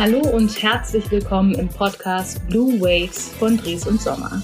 Hallo und herzlich willkommen im Podcast Blue Waves von Dres und Sommer.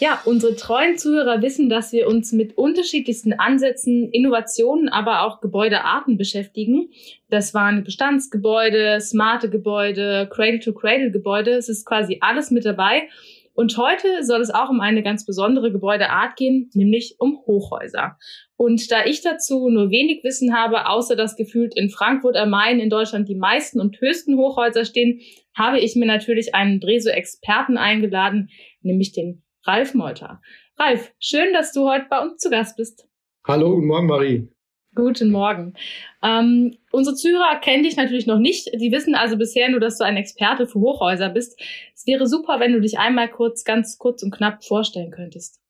Ja, unsere treuen Zuhörer wissen, dass wir uns mit unterschiedlichsten Ansätzen, Innovationen, aber auch Gebäudearten beschäftigen. Das waren Bestandsgebäude, smarte Gebäude, Cradle-to-Cradle-Gebäude. Es ist quasi alles mit dabei. Und heute soll es auch um eine ganz besondere Gebäudeart gehen, nämlich um Hochhäuser. Und da ich dazu nur wenig Wissen habe, außer dass gefühlt in Frankfurt am Main in Deutschland die meisten und höchsten Hochhäuser stehen, habe ich mir natürlich einen Dreso-Experten eingeladen, nämlich den Ralf Molter. Ralf, schön, dass du heute bei uns zu Gast bist. Hallo, guten Morgen, Marie. Guten Morgen. Ähm, unsere Zuhörer kennen dich natürlich noch nicht. Die wissen also bisher nur, dass du ein Experte für Hochhäuser bist. Wäre super, wenn du dich einmal kurz, ganz kurz und knapp vorstellen könntest.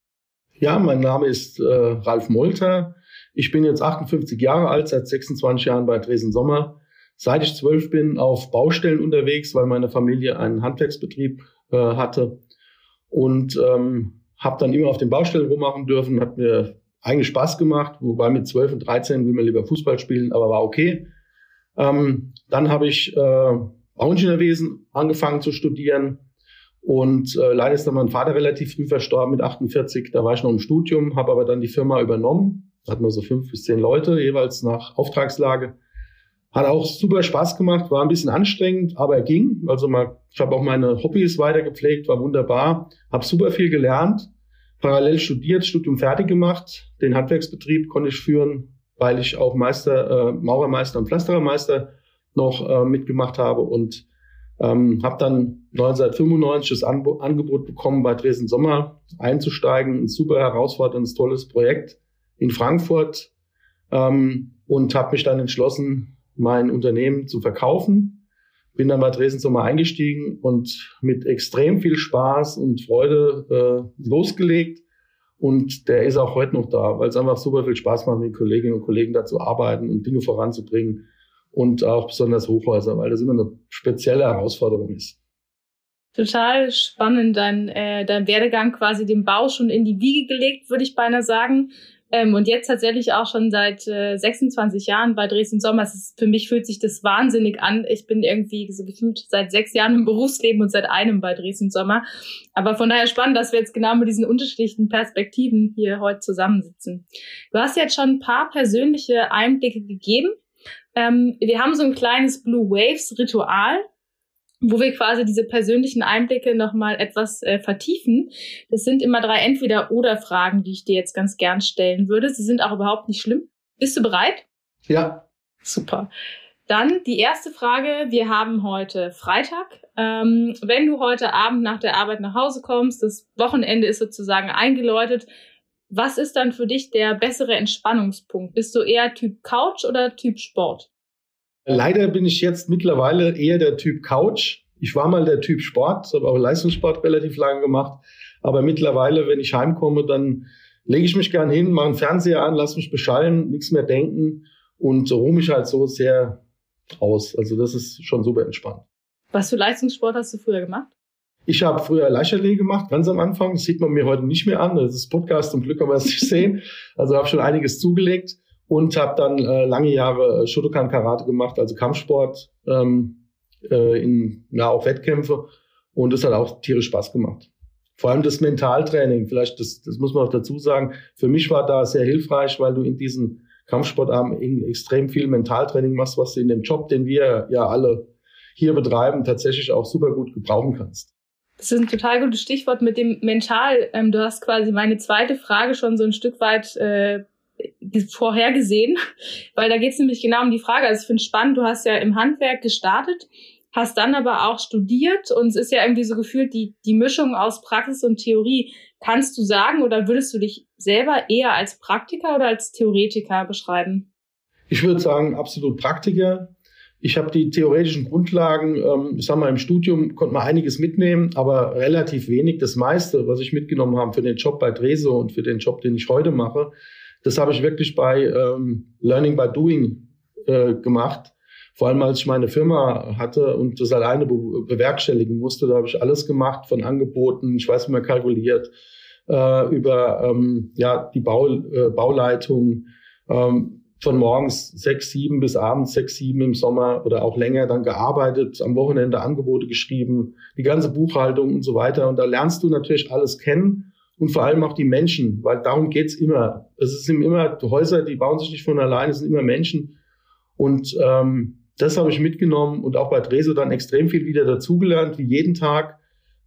Ja, mein Name ist äh, Ralf Molter. Ich bin jetzt 58 Jahre alt, seit 26 Jahren bei Dresden Sommer. Seit ich zwölf bin, auf Baustellen unterwegs, weil meine Familie einen Handwerksbetrieb äh, hatte. Und ähm, habe dann immer auf den Baustellen rummachen dürfen, hat mir eigentlich Spaß gemacht, wobei mit 12 und 13 will man lieber Fußball spielen, aber war okay. Ähm, dann habe ich äh, Bauingenieurwesen angefangen zu studieren und äh, leider ist dann mein Vater relativ früh verstorben mit 48. Da war ich noch im Studium, habe aber dann die Firma übernommen. Da hatten wir so fünf bis zehn Leute jeweils nach Auftragslage. Hat auch super Spaß gemacht, war ein bisschen anstrengend, aber er ging. Also mal, ich habe auch meine Hobbys weitergepflegt, war wunderbar, habe super viel gelernt parallel studiert, Studium fertig gemacht. Den Handwerksbetrieb konnte ich führen, weil ich auch Meister, äh, Maurermeister und Pflasterermeister noch äh, mitgemacht habe und ähm, habe dann 1995 das An Angebot bekommen, bei Dresden Sommer einzusteigen. Ein super herausforderndes, tolles Projekt in Frankfurt ähm, und habe mich dann entschlossen, mein Unternehmen zu verkaufen bin dann bei Dresden Sommer eingestiegen und mit extrem viel Spaß und Freude äh, losgelegt. Und der ist auch heute noch da, weil es einfach super viel Spaß macht, mit Kolleginnen und Kollegen da zu arbeiten und Dinge voranzubringen. Und auch besonders Hochhäuser, weil das immer eine spezielle Herausforderung ist. Total spannend, dein, äh, dein Werdegang quasi dem Bau schon in die Wiege gelegt, würde ich beinahe sagen. Ähm, und jetzt tatsächlich auch schon seit äh, 26 Jahren bei Dresden Sommer. Es ist, für mich fühlt sich das wahnsinnig an. Ich bin irgendwie so gefühlt seit sechs Jahren im Berufsleben und seit einem bei Dresden Sommer. Aber von daher spannend, dass wir jetzt genau mit diesen unterschiedlichen Perspektiven hier heute zusammensitzen. Du hast jetzt schon ein paar persönliche Einblicke gegeben. Ähm, wir haben so ein kleines Blue Waves Ritual, wo wir quasi diese persönlichen Einblicke nochmal etwas äh, vertiefen. Das sind immer drei Entweder-Oder-Fragen, die ich dir jetzt ganz gern stellen würde. Sie sind auch überhaupt nicht schlimm. Bist du bereit? Ja. Super. Dann die erste Frage. Wir haben heute Freitag. Ähm, wenn du heute Abend nach der Arbeit nach Hause kommst, das Wochenende ist sozusagen eingeläutet, was ist dann für dich der bessere Entspannungspunkt? Bist du eher Typ Couch oder Typ Sport? Leider bin ich jetzt mittlerweile eher der Typ Couch. Ich war mal der Typ Sport, habe auch Leistungssport relativ lange gemacht. Aber mittlerweile, wenn ich heimkomme, dann lege ich mich gern hin, mache einen Fernseher an, lass mich beschallen, nichts mehr denken und ruhe mich halt so sehr aus. Also das ist schon super entspannt. Was für Leistungssport hast du früher gemacht? Ich habe früher Leichtathletik gemacht, ganz am Anfang. Das sieht man mir heute nicht mehr an. Das ist Podcast, zum Glück kann man es nicht sehen. Also habe schon einiges zugelegt und habe dann äh, lange Jahre Shotokan Karate gemacht, also Kampfsport, ähm, äh, in ja auch Wettkämpfe und das hat auch tierisch Spaß gemacht. Vor allem das Mentaltraining, vielleicht das, das muss man auch dazu sagen. Für mich war da sehr hilfreich, weil du in diesen Kampfsportarten extrem viel Mentaltraining machst, was du in dem Job, den wir ja alle hier betreiben, tatsächlich auch super gut gebrauchen kannst. Das ist ein total gutes Stichwort mit dem Mental. Ähm, du hast quasi meine zweite Frage schon so ein Stück weit äh, vorhergesehen, weil da geht es nämlich genau um die Frage. Also ich finde spannend, du hast ja im Handwerk gestartet, hast dann aber auch studiert und es ist ja irgendwie so gefühlt die, die Mischung aus Praxis und Theorie. Kannst du sagen oder würdest du dich selber eher als Praktiker oder als Theoretiker beschreiben? Ich würde sagen, absolut Praktiker. Ich habe die theoretischen Grundlagen, ähm, ich sag mal, im Studium konnte man einiges mitnehmen, aber relativ wenig. Das meiste, was ich mitgenommen habe für den Job bei Dreso und für den Job, den ich heute mache, das habe ich wirklich bei ähm, Learning by Doing äh, gemacht. Vor allem als ich meine Firma hatte und das alleine be bewerkstelligen musste, da habe ich alles gemacht von Angeboten, ich weiß, wie man kalkuliert, äh, über ähm, ja, die Bau, äh, Bauleitung, ähm, von morgens sechs, sieben bis abends sechs, sieben im Sommer oder auch länger dann gearbeitet, am Wochenende Angebote geschrieben, die ganze Buchhaltung und so weiter. Und da lernst du natürlich alles kennen und vor allem auch die Menschen, weil darum geht's immer. Es sind immer Häuser, die bauen sich nicht von alleine, es sind immer Menschen. Und ähm, das habe ich mitgenommen und auch bei Dreso dann extrem viel wieder dazugelernt, wie jeden Tag,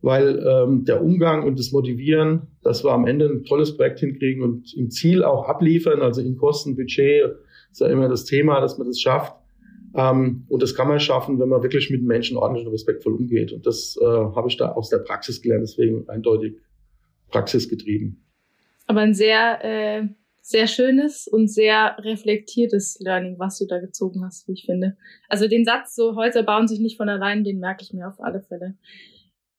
weil ähm, der Umgang und das Motivieren, dass wir am Ende ein tolles Projekt hinkriegen und im Ziel auch abliefern, also in Kosten, Budget, ist ja immer das Thema, dass man das schafft. Ähm, und das kann man schaffen, wenn man wirklich mit Menschen ordentlich und respektvoll umgeht. Und das äh, habe ich da aus der Praxis gelernt, deswegen eindeutig praxisgetrieben. Aber ein sehr, äh, sehr schönes und sehr reflektiertes Learning, was du da gezogen hast, wie ich finde. Also den Satz, so Häuser bauen sich nicht von allein, den merke ich mir auf alle Fälle.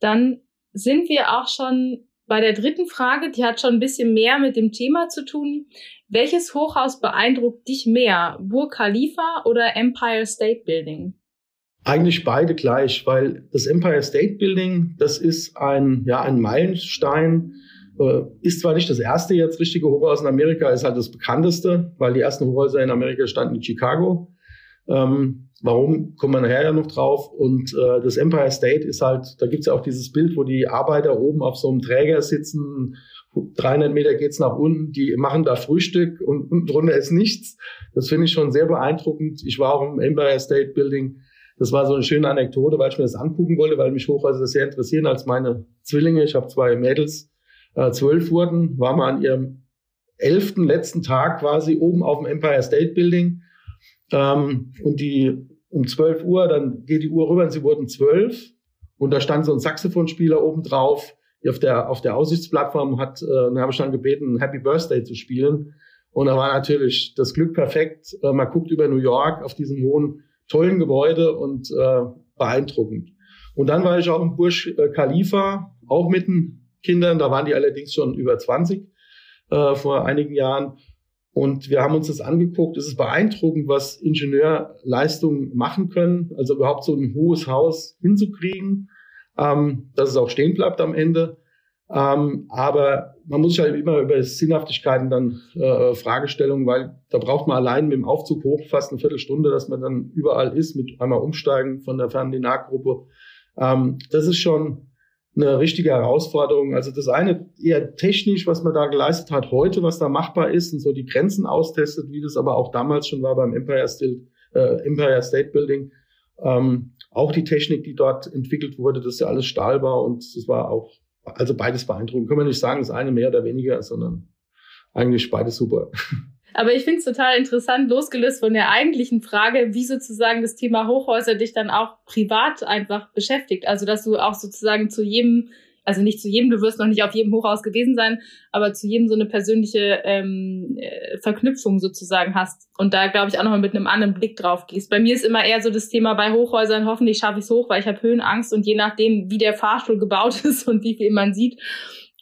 Dann sind wir auch schon bei der dritten Frage, die hat schon ein bisschen mehr mit dem Thema zu tun. Welches Hochhaus beeindruckt dich mehr? Burj Khalifa oder Empire State Building? Eigentlich beide gleich, weil das Empire State Building, das ist ein, ja, ein Meilenstein, äh, ist zwar nicht das erste jetzt richtige Hochhaus in Amerika, ist halt das bekannteste, weil die ersten Hochhäuser in Amerika standen in Chicago. Ähm, warum, kommen wir nachher ja noch drauf. Und äh, das Empire State ist halt, da gibt's ja auch dieses Bild, wo die Arbeiter oben auf so einem Träger sitzen, 300 Meter geht's nach unten, die machen da Frühstück und unten drunter ist nichts. Das finde ich schon sehr beeindruckend. Ich war auch im Empire State Building das war so eine schöne Anekdote, weil ich mir das angucken wollte, weil mich Hochhäuser sehr interessieren als meine Zwillinge. Ich habe zwei Mädels, äh, zwölf wurden, war mal an ihrem elften letzten Tag quasi oben auf dem Empire State Building. Ähm, und die um zwölf Uhr, dann geht die Uhr rüber und sie wurden zwölf. Und da stand so ein Saxophonspieler oben drauf, auf der, auf der Aussichtsplattform hat, äh, dann habe ich dann gebeten, Happy Birthday zu spielen. Und da war natürlich das Glück perfekt. Äh, man guckt über New York auf diesem hohen tollen Gebäude und äh, beeindruckend. Und dann war ich auch im Burj Khalifa, auch mit den Kindern. Da waren die allerdings schon über 20 äh, vor einigen Jahren. Und wir haben uns das angeguckt. Es ist beeindruckend, was Ingenieurleistungen machen können. Also überhaupt so ein hohes Haus hinzukriegen, ähm, dass es auch stehen bleibt am Ende. Ähm, aber man muss sich halt immer über Sinnhaftigkeiten dann äh, Fragestellungen, weil da braucht man allein mit dem Aufzug hoch fast eine Viertelstunde, dass man dann überall ist, mit einmal umsteigen von der Ferndinar-Gruppe. Ähm, das ist schon eine richtige Herausforderung. Also das eine eher technisch, was man da geleistet hat heute, was da machbar ist und so die Grenzen austestet, wie das aber auch damals schon war beim Empire, Still, äh, Empire State Building. Ähm, auch die Technik, die dort entwickelt wurde, das ist ja alles stahlbar und das war auch also beides beeindruckend. Können wir nicht sagen, das eine mehr oder weniger, sondern eigentlich beides super. Aber ich finde es total interessant, losgelöst von der eigentlichen Frage, wie sozusagen das Thema Hochhäuser dich dann auch privat einfach beschäftigt. Also, dass du auch sozusagen zu jedem also nicht zu jedem, du wirst noch nicht auf jedem Hochhaus gewesen sein, aber zu jedem so eine persönliche ähm, äh, Verknüpfung sozusagen hast. Und da, glaube ich, auch nochmal mit einem anderen Blick drauf gehst. Bei mir ist immer eher so das Thema bei Hochhäusern, hoffentlich schaffe ich es hoch, weil ich habe Höhenangst und je nachdem, wie der Fahrstuhl gebaut ist und wie viel man sieht,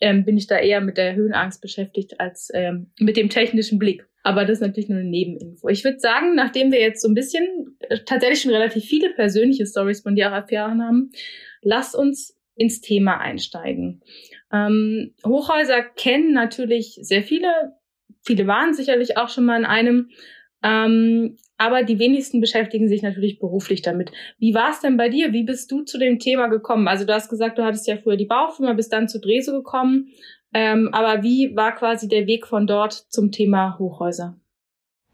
ähm, bin ich da eher mit der Höhenangst beschäftigt als ähm, mit dem technischen Blick. Aber das ist natürlich nur eine Nebeninfo. Ich würde sagen, nachdem wir jetzt so ein bisschen äh, tatsächlich schon relativ viele persönliche Stories von dir auch erfahren haben, lass uns ins Thema einsteigen. Ähm, Hochhäuser kennen natürlich sehr viele, viele waren sicherlich auch schon mal in einem, ähm, aber die wenigsten beschäftigen sich natürlich beruflich damit. Wie war es denn bei dir? Wie bist du zu dem Thema gekommen? Also du hast gesagt, du hattest ja früher die Baufirma, bist dann zu Dreso gekommen. Ähm, aber wie war quasi der Weg von dort zum Thema Hochhäuser?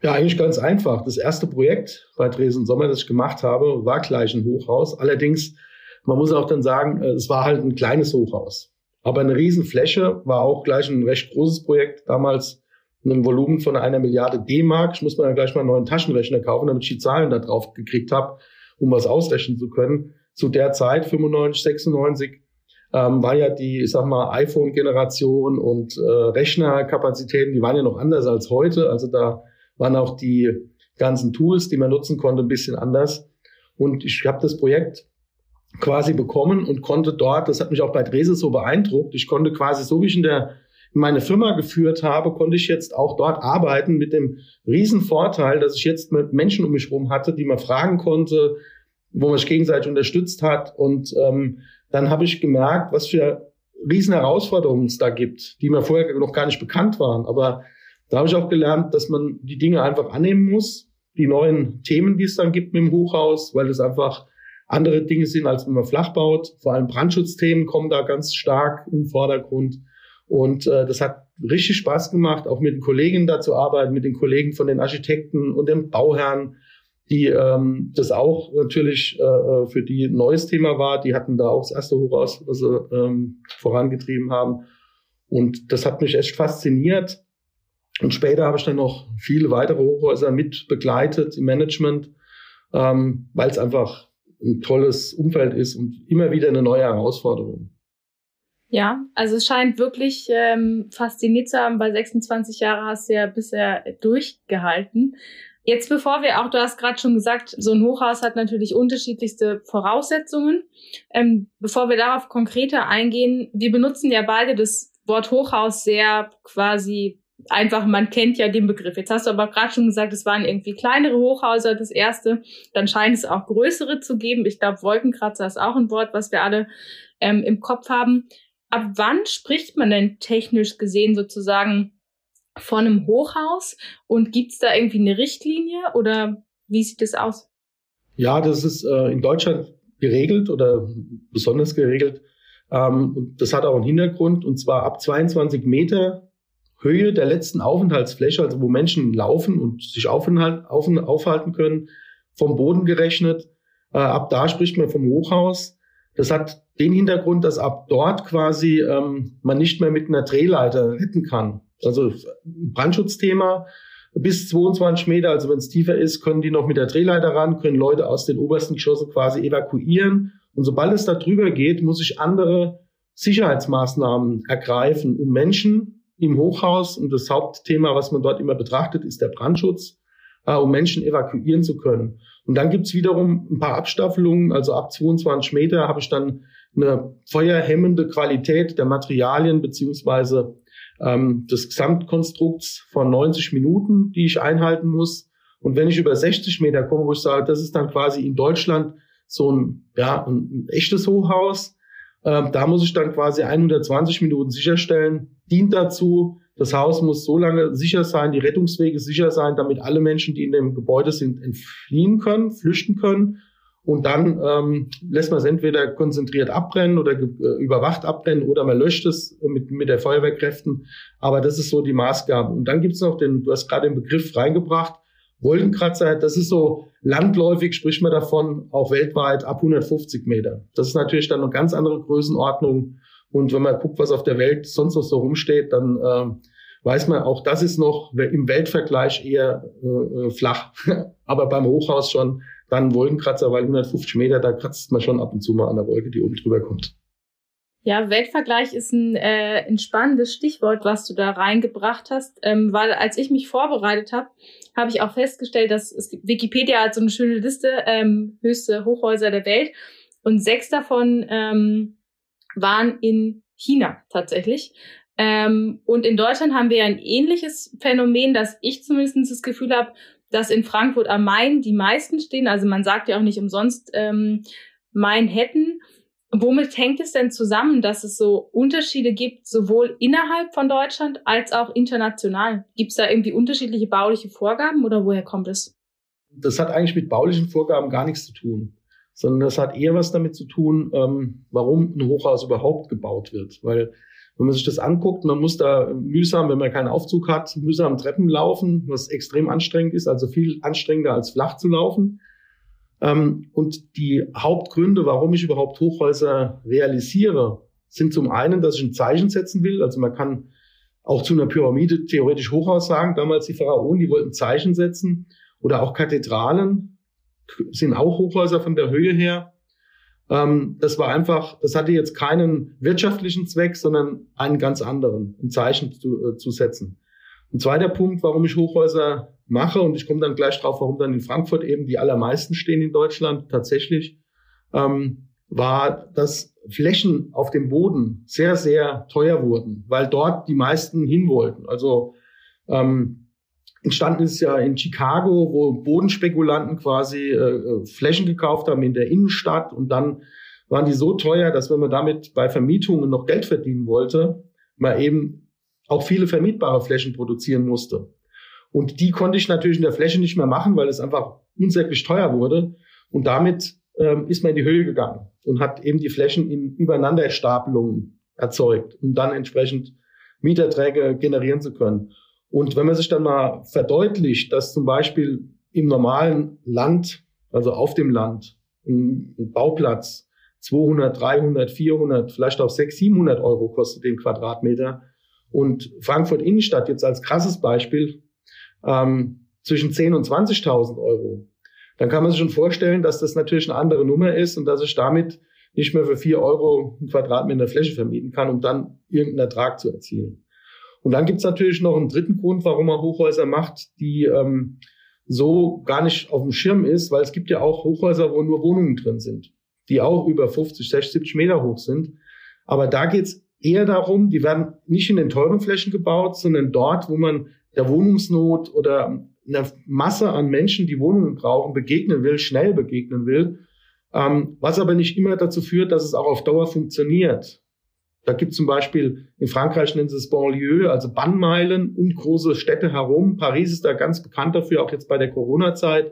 Ja, eigentlich ganz einfach. Das erste Projekt bei Dresden Sommer, das ich gemacht habe, war gleich ein Hochhaus. Allerdings man muss auch dann sagen, äh, es war halt ein kleines Hochhaus. Aber eine Riesenfläche war auch gleich ein recht großes Projekt. Damals einem Volumen von einer Milliarde D-Mark. Ich muss mir dann gleich mal einen neuen Taschenrechner kaufen, damit ich die Zahlen da drauf gekriegt habe, um was ausrechnen zu können. Zu der Zeit, 95, 96, ähm, war ja die, ich sag mal, iPhone-Generation und äh, Rechnerkapazitäten, die waren ja noch anders als heute. Also da waren auch die ganzen Tools, die man nutzen konnte, ein bisschen anders. Und ich habe das Projekt quasi bekommen und konnte dort, das hat mich auch bei Drese so beeindruckt, ich konnte quasi so wie ich in der meine Firma geführt habe, konnte ich jetzt auch dort arbeiten mit dem riesen Vorteil, dass ich jetzt mit Menschen um mich herum hatte, die man fragen konnte, wo man sich gegenseitig unterstützt hat. Und ähm, dann habe ich gemerkt, was für riesen Herausforderungen es da gibt, die mir vorher noch gar nicht bekannt waren. Aber Da habe ich auch gelernt, dass man die Dinge einfach annehmen muss, die neuen Themen, die es dann gibt mit dem Hochhaus, weil es einfach andere Dinge sind, als wenn man flach baut. Vor allem Brandschutzthemen kommen da ganz stark im Vordergrund. Und äh, das hat richtig Spaß gemacht, auch mit den Kollegen da zu arbeiten, mit den Kollegen von den Architekten und den Bauherren, die ähm, das auch natürlich äh, äh für die ein neues Thema war. Die hatten da auch das erste Hochhaus, was sie ähm, vorangetrieben haben. Und das hat mich echt fasziniert. Und später habe ich dann noch viele weitere Hochhäuser mit begleitet im Management, ähm, weil es einfach ein tolles Umfeld ist und immer wieder eine neue Herausforderung. Ja, also es scheint wirklich ähm, fasziniert zu haben. Bei 26 Jahren hast du ja bisher durchgehalten. Jetzt bevor wir auch, du hast gerade schon gesagt, so ein Hochhaus hat natürlich unterschiedlichste Voraussetzungen. Ähm, bevor wir darauf konkreter eingehen, wir benutzen ja beide das Wort Hochhaus sehr quasi einfach, man kennt ja den Begriff. Jetzt hast du aber gerade schon gesagt, es waren irgendwie kleinere Hochhäuser das erste. Dann scheint es auch größere zu geben. Ich glaube, Wolkenkratzer ist auch ein Wort, was wir alle ähm, im Kopf haben. Ab wann spricht man denn technisch gesehen sozusagen von einem Hochhaus? Und gibt es da irgendwie eine Richtlinie oder wie sieht das aus? Ja, das ist äh, in Deutschland geregelt oder besonders geregelt. Ähm, das hat auch einen Hintergrund und zwar ab 22 Meter Höhe der letzten Aufenthaltsfläche, also wo Menschen laufen und sich aufenthalt, auf, aufhalten können, vom Boden gerechnet. Äh, ab da spricht man vom Hochhaus. Das hat den Hintergrund, dass ab dort quasi ähm, man nicht mehr mit einer Drehleiter retten kann. Also Brandschutzthema bis 22 Meter, also wenn es tiefer ist, können die noch mit der Drehleiter ran, können Leute aus den obersten Geschossen quasi evakuieren. Und sobald es da drüber geht, muss ich andere Sicherheitsmaßnahmen ergreifen, um Menschen im Hochhaus und das Hauptthema, was man dort immer betrachtet, ist der Brandschutz, äh, um Menschen evakuieren zu können. Und dann gibt's wiederum ein paar Abstaffelungen, also ab 22 Meter habe ich dann eine feuerhemmende Qualität der Materialien beziehungsweise ähm, des Gesamtkonstrukts von 90 Minuten, die ich einhalten muss. Und wenn ich über 60 Meter komme, wo ich sage, das ist dann quasi in Deutschland so ein, ja, ein, ein echtes Hochhaus, ähm, da muss ich dann quasi 120 Minuten sicherstellen. Dient dazu, das Haus muss so lange sicher sein, die Rettungswege sicher sein, damit alle Menschen, die in dem Gebäude sind, entfliehen können, flüchten können. Und dann ähm, lässt man es entweder konzentriert abbrennen oder äh, überwacht abbrennen oder man löscht es mit, mit der Feuerwehrkräften. Aber das ist so die Maßgabe. Und dann gibt es noch den, du hast gerade den Begriff reingebracht, Wolkenkratzer, das ist so landläufig, spricht man davon, auch weltweit ab 150 Meter. Das ist natürlich dann eine ganz andere Größenordnung. Und wenn man guckt, was auf der Welt sonst noch so rumsteht, dann äh, weiß man, auch das ist noch im Weltvergleich eher äh, flach. Aber beim Hochhaus schon dann Wolkenkratzer, weil 150 Meter, da kratzt man schon ab und zu mal an der Wolke, die oben drüber kommt. Ja, Weltvergleich ist ein, äh, ein spannendes Stichwort, was du da reingebracht hast, ähm, weil als ich mich vorbereitet habe, habe ich auch festgestellt, dass es, Wikipedia hat so eine schöne Liste, ähm, höchste Hochhäuser der Welt und sechs davon ähm, waren in China tatsächlich. Ähm, und in Deutschland haben wir ein ähnliches Phänomen, dass ich zumindest das Gefühl habe, dass in Frankfurt am Main die meisten stehen. Also man sagt ja auch nicht umsonst ähm, Main-Hätten. Womit hängt es denn zusammen, dass es so Unterschiede gibt, sowohl innerhalb von Deutschland als auch international? Gibt es da irgendwie unterschiedliche bauliche Vorgaben oder woher kommt es? Das hat eigentlich mit baulichen Vorgaben gar nichts zu tun, sondern das hat eher was damit zu tun, ähm, warum ein Hochhaus überhaupt gebaut wird. Weil wenn man sich das anguckt, man muss da mühsam, wenn man keinen Aufzug hat, mühsam Treppen laufen, was extrem anstrengend ist, also viel anstrengender als flach zu laufen. Ähm, und die Hauptgründe, warum ich überhaupt Hochhäuser realisiere, sind zum einen, dass ich ein Zeichen setzen will. Also man kann auch zu einer Pyramide theoretisch Hochhaus sagen. Damals die Pharaonen, die wollten Zeichen setzen. Oder auch Kathedralen sind auch Hochhäuser von der Höhe her. Ähm, das war einfach, das hatte jetzt keinen wirtschaftlichen Zweck, sondern einen ganz anderen, ein Zeichen zu, äh, zu setzen. Ein zweiter Punkt, warum ich Hochhäuser mache, und ich komme dann gleich drauf, warum dann in Frankfurt eben die allermeisten stehen in Deutschland tatsächlich, ähm, war, dass Flächen auf dem Boden sehr, sehr teuer wurden, weil dort die meisten hin wollten. Also ähm, entstanden ist ja in Chicago, wo Bodenspekulanten quasi äh, äh, Flächen gekauft haben in der Innenstadt und dann waren die so teuer, dass wenn man damit bei Vermietungen noch Geld verdienen wollte, man eben auch viele vermietbare Flächen produzieren musste. Und die konnte ich natürlich in der Fläche nicht mehr machen, weil es einfach unsäglich teuer wurde. Und damit ähm, ist man in die Höhe gegangen und hat eben die Flächen in Übereinanderstapelungen erzeugt, um dann entsprechend Mieterträge generieren zu können. Und wenn man sich dann mal verdeutlicht, dass zum Beispiel im normalen Land, also auf dem Land, ein, Bauplatz 200, 300, 400, vielleicht auch 600, 700 Euro kostet den Quadratmeter. Und Frankfurt Innenstadt jetzt als krasses Beispiel ähm, zwischen 10 und 20.000 Euro. Dann kann man sich schon vorstellen, dass das natürlich eine andere Nummer ist und dass ich damit nicht mehr für 4 Euro ein Quadratmeter Fläche vermieten kann, um dann irgendeinen Ertrag zu erzielen. Und dann gibt's natürlich noch einen dritten Grund, warum man Hochhäuser macht, die ähm, so gar nicht auf dem Schirm ist, weil es gibt ja auch Hochhäuser, wo nur Wohnungen drin sind die auch über 50, 60, 70 Meter hoch sind. Aber da geht's eher darum, die werden nicht in den teuren Flächen gebaut, sondern dort, wo man der Wohnungsnot oder einer Masse an Menschen, die Wohnungen brauchen, begegnen will, schnell begegnen will, ähm, was aber nicht immer dazu führt, dass es auch auf Dauer funktioniert. Da gibt zum Beispiel in Frankreich nennen sie es Banlieue, also Bannmeilen und große Städte herum. Paris ist da ganz bekannt dafür, auch jetzt bei der Corona-Zeit,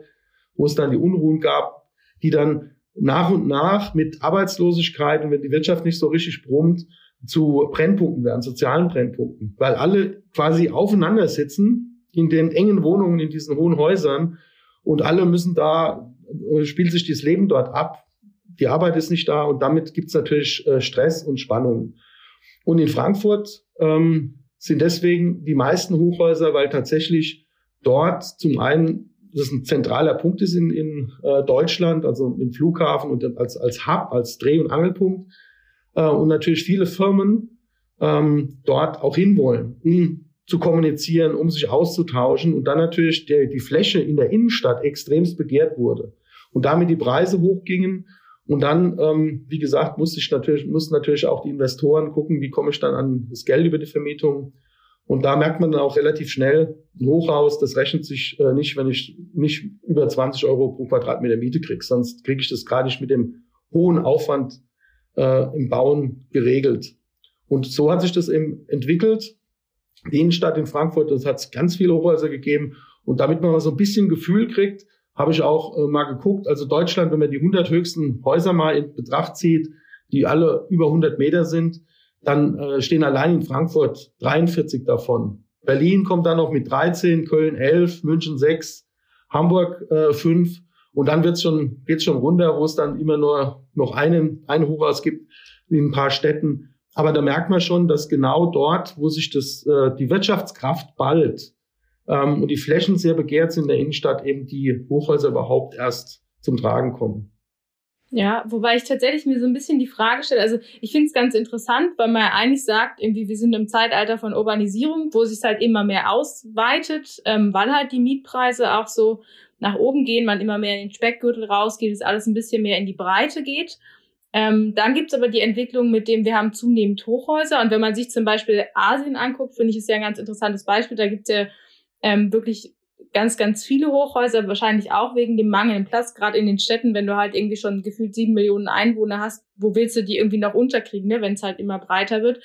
wo es dann die Unruhen gab, die dann nach und nach mit Arbeitslosigkeit und wenn die Wirtschaft nicht so richtig brummt, zu Brennpunkten werden, sozialen Brennpunkten, weil alle quasi aufeinander sitzen in den engen Wohnungen, in diesen hohen Häusern und alle müssen da, spielt sich das Leben dort ab. Die Arbeit ist nicht da und damit gibt's natürlich äh, Stress und Spannungen. Und in Frankfurt ähm, sind deswegen die meisten Hochhäuser, weil tatsächlich dort zum einen das ein zentraler Punkt ist in, in äh, Deutschland, also im Flughafen und als, als Hub, als Dreh- und Angelpunkt. Äh, und natürlich viele Firmen ähm, dort auch hinwollen, um zu kommunizieren, um sich auszutauschen und dann natürlich der, die Fläche in der Innenstadt extremst begehrt wurde und damit die Preise hochgingen und dann, ähm, wie gesagt, muss ich natürlich, muss natürlich auch die Investoren gucken, wie komme ich dann an das Geld über die Vermietung und da merkt man dann auch relativ schnell, ein Hochhaus, das rechnet sich äh, nicht, wenn ich nicht über 20 Euro pro Quadratmeter Miete kriege. Sonst kriege ich das gar nicht mit dem hohen Aufwand äh, im Bauen geregelt. Und so hat sich das eben entwickelt. Die Innenstadt in Frankfurt, das hat ganz viele Hochhäuser gegeben. Und damit man mal so ein bisschen Gefühl kriegt, habe ich auch äh, mal geguckt. Also Deutschland, wenn man die 100 höchsten Häuser mal in Betracht zieht, die alle über 100 Meter sind, dann äh, stehen allein in Frankfurt 43 davon. Berlin kommt dann noch mit 13, Köln 11, München 6, Hamburg äh, 5 und dann wird's schon, geht's schon runter, wo es dann immer nur noch einen, ein Hochhaus gibt in ein paar Städten. Aber da merkt man schon, dass genau dort, wo sich das, äh, die Wirtschaftskraft ballt und die Flächen sehr begehrt sind in der Innenstadt, eben die Hochhäuser überhaupt erst zum Tragen kommen. Ja, wobei ich tatsächlich mir so ein bisschen die Frage stelle, also ich finde es ganz interessant, weil man ja eigentlich sagt, irgendwie wir sind im Zeitalter von Urbanisierung, wo sich halt immer mehr ausweitet, ähm, weil halt die Mietpreise auch so nach oben gehen, man immer mehr in den Speckgürtel rausgeht, es alles ein bisschen mehr in die Breite geht. Ähm, dann gibt's aber die Entwicklung, mit dem wir haben zunehmend Hochhäuser. Und wenn man sich zum Beispiel Asien anguckt, finde ich es ja ein ganz interessantes Beispiel. Da gibt's ja ähm, wirklich ganz, ganz viele Hochhäuser, wahrscheinlich auch wegen dem mangelnden Platz, gerade in den Städten, wenn du halt irgendwie schon gefühlt sieben Millionen Einwohner hast, wo willst du die irgendwie noch unterkriegen, ne, wenn es halt immer breiter wird.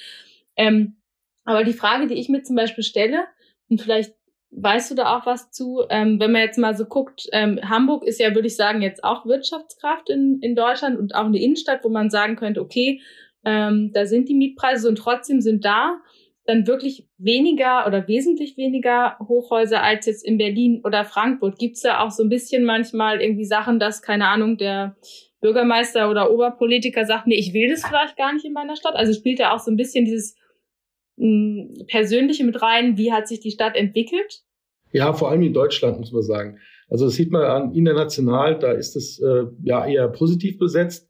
Ähm, aber die Frage, die ich mir zum Beispiel stelle, und vielleicht weißt du da auch was zu, ähm, wenn man jetzt mal so guckt, ähm, Hamburg ist ja, würde ich sagen, jetzt auch Wirtschaftskraft in, in Deutschland und auch eine Innenstadt, wo man sagen könnte, okay, ähm, da sind die Mietpreise und trotzdem sind da dann wirklich weniger oder wesentlich weniger Hochhäuser als jetzt in Berlin oder Frankfurt. Gibt's da auch so ein bisschen manchmal irgendwie Sachen, dass, keine Ahnung, der Bürgermeister oder Oberpolitiker sagt, nee, ich will das vielleicht gar nicht in meiner Stadt. Also spielt da auch so ein bisschen dieses mh, hm, Persönliche mit rein, wie hat sich die Stadt entwickelt? Ja, vor allem in Deutschland, muss man sagen. Also das sieht man an international, da ist es äh, ja eher positiv besetzt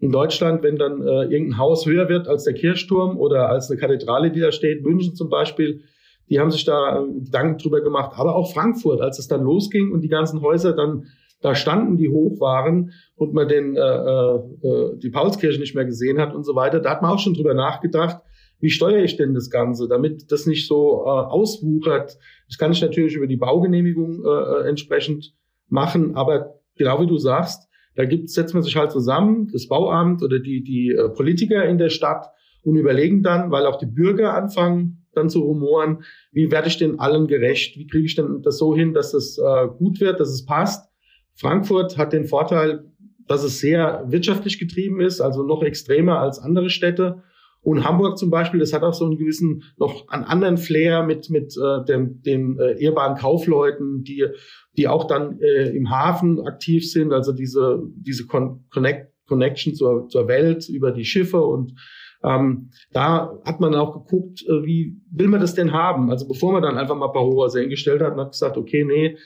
in Deutschland, wenn dann äh, irgendein Haus höher wird als der Kirchturm oder als eine Kathedrale, die da steht, München zum Beispiel, die haben sich da äh, Gedanken drüber gemacht. Aber auch Frankfurt, als es dann losging und die ganzen Häuser dann da standen, die hoch waren und man den, äh, äh, die Paulskirche nicht mehr gesehen hat und so weiter, da hat man auch schon drüber nachgedacht, wie steuere ich denn das Ganze, damit das nicht so äh, auswuchert. Das kann ich natürlich über die Baugenehmigung äh, entsprechend machen, aber genau wie du sagst, da gibt, setzt man sich halt zusammen, das Bauamt oder die, die äh, Politiker in der Stadt und überlegen dann, weil auch die Bürger anfangen, dann zu rumoren, wie werde ich denn allen gerecht? Wie kriege ich denn das so hin, dass es äh, gut wird, dass es passt? Frankfurt hat den Vorteil, dass es sehr wirtschaftlich getrieben ist, also noch extremer als andere Städte. Und Hamburg zum Beispiel, das hat auch so einen gewissen, noch einen anderen Flair mit, mit äh, den, den äh, ehrbaren Kaufleuten, die, die auch dann äh, im Hafen aktiv sind, also diese, diese Con Connect, Connection zur, zur Welt über die Schiffe und ähm, da hat man auch geguckt, äh, wie will man das denn haben? Also bevor man dann einfach mal ein paar Hochhäuser hingestellt hat und hat gesagt, okay, nee,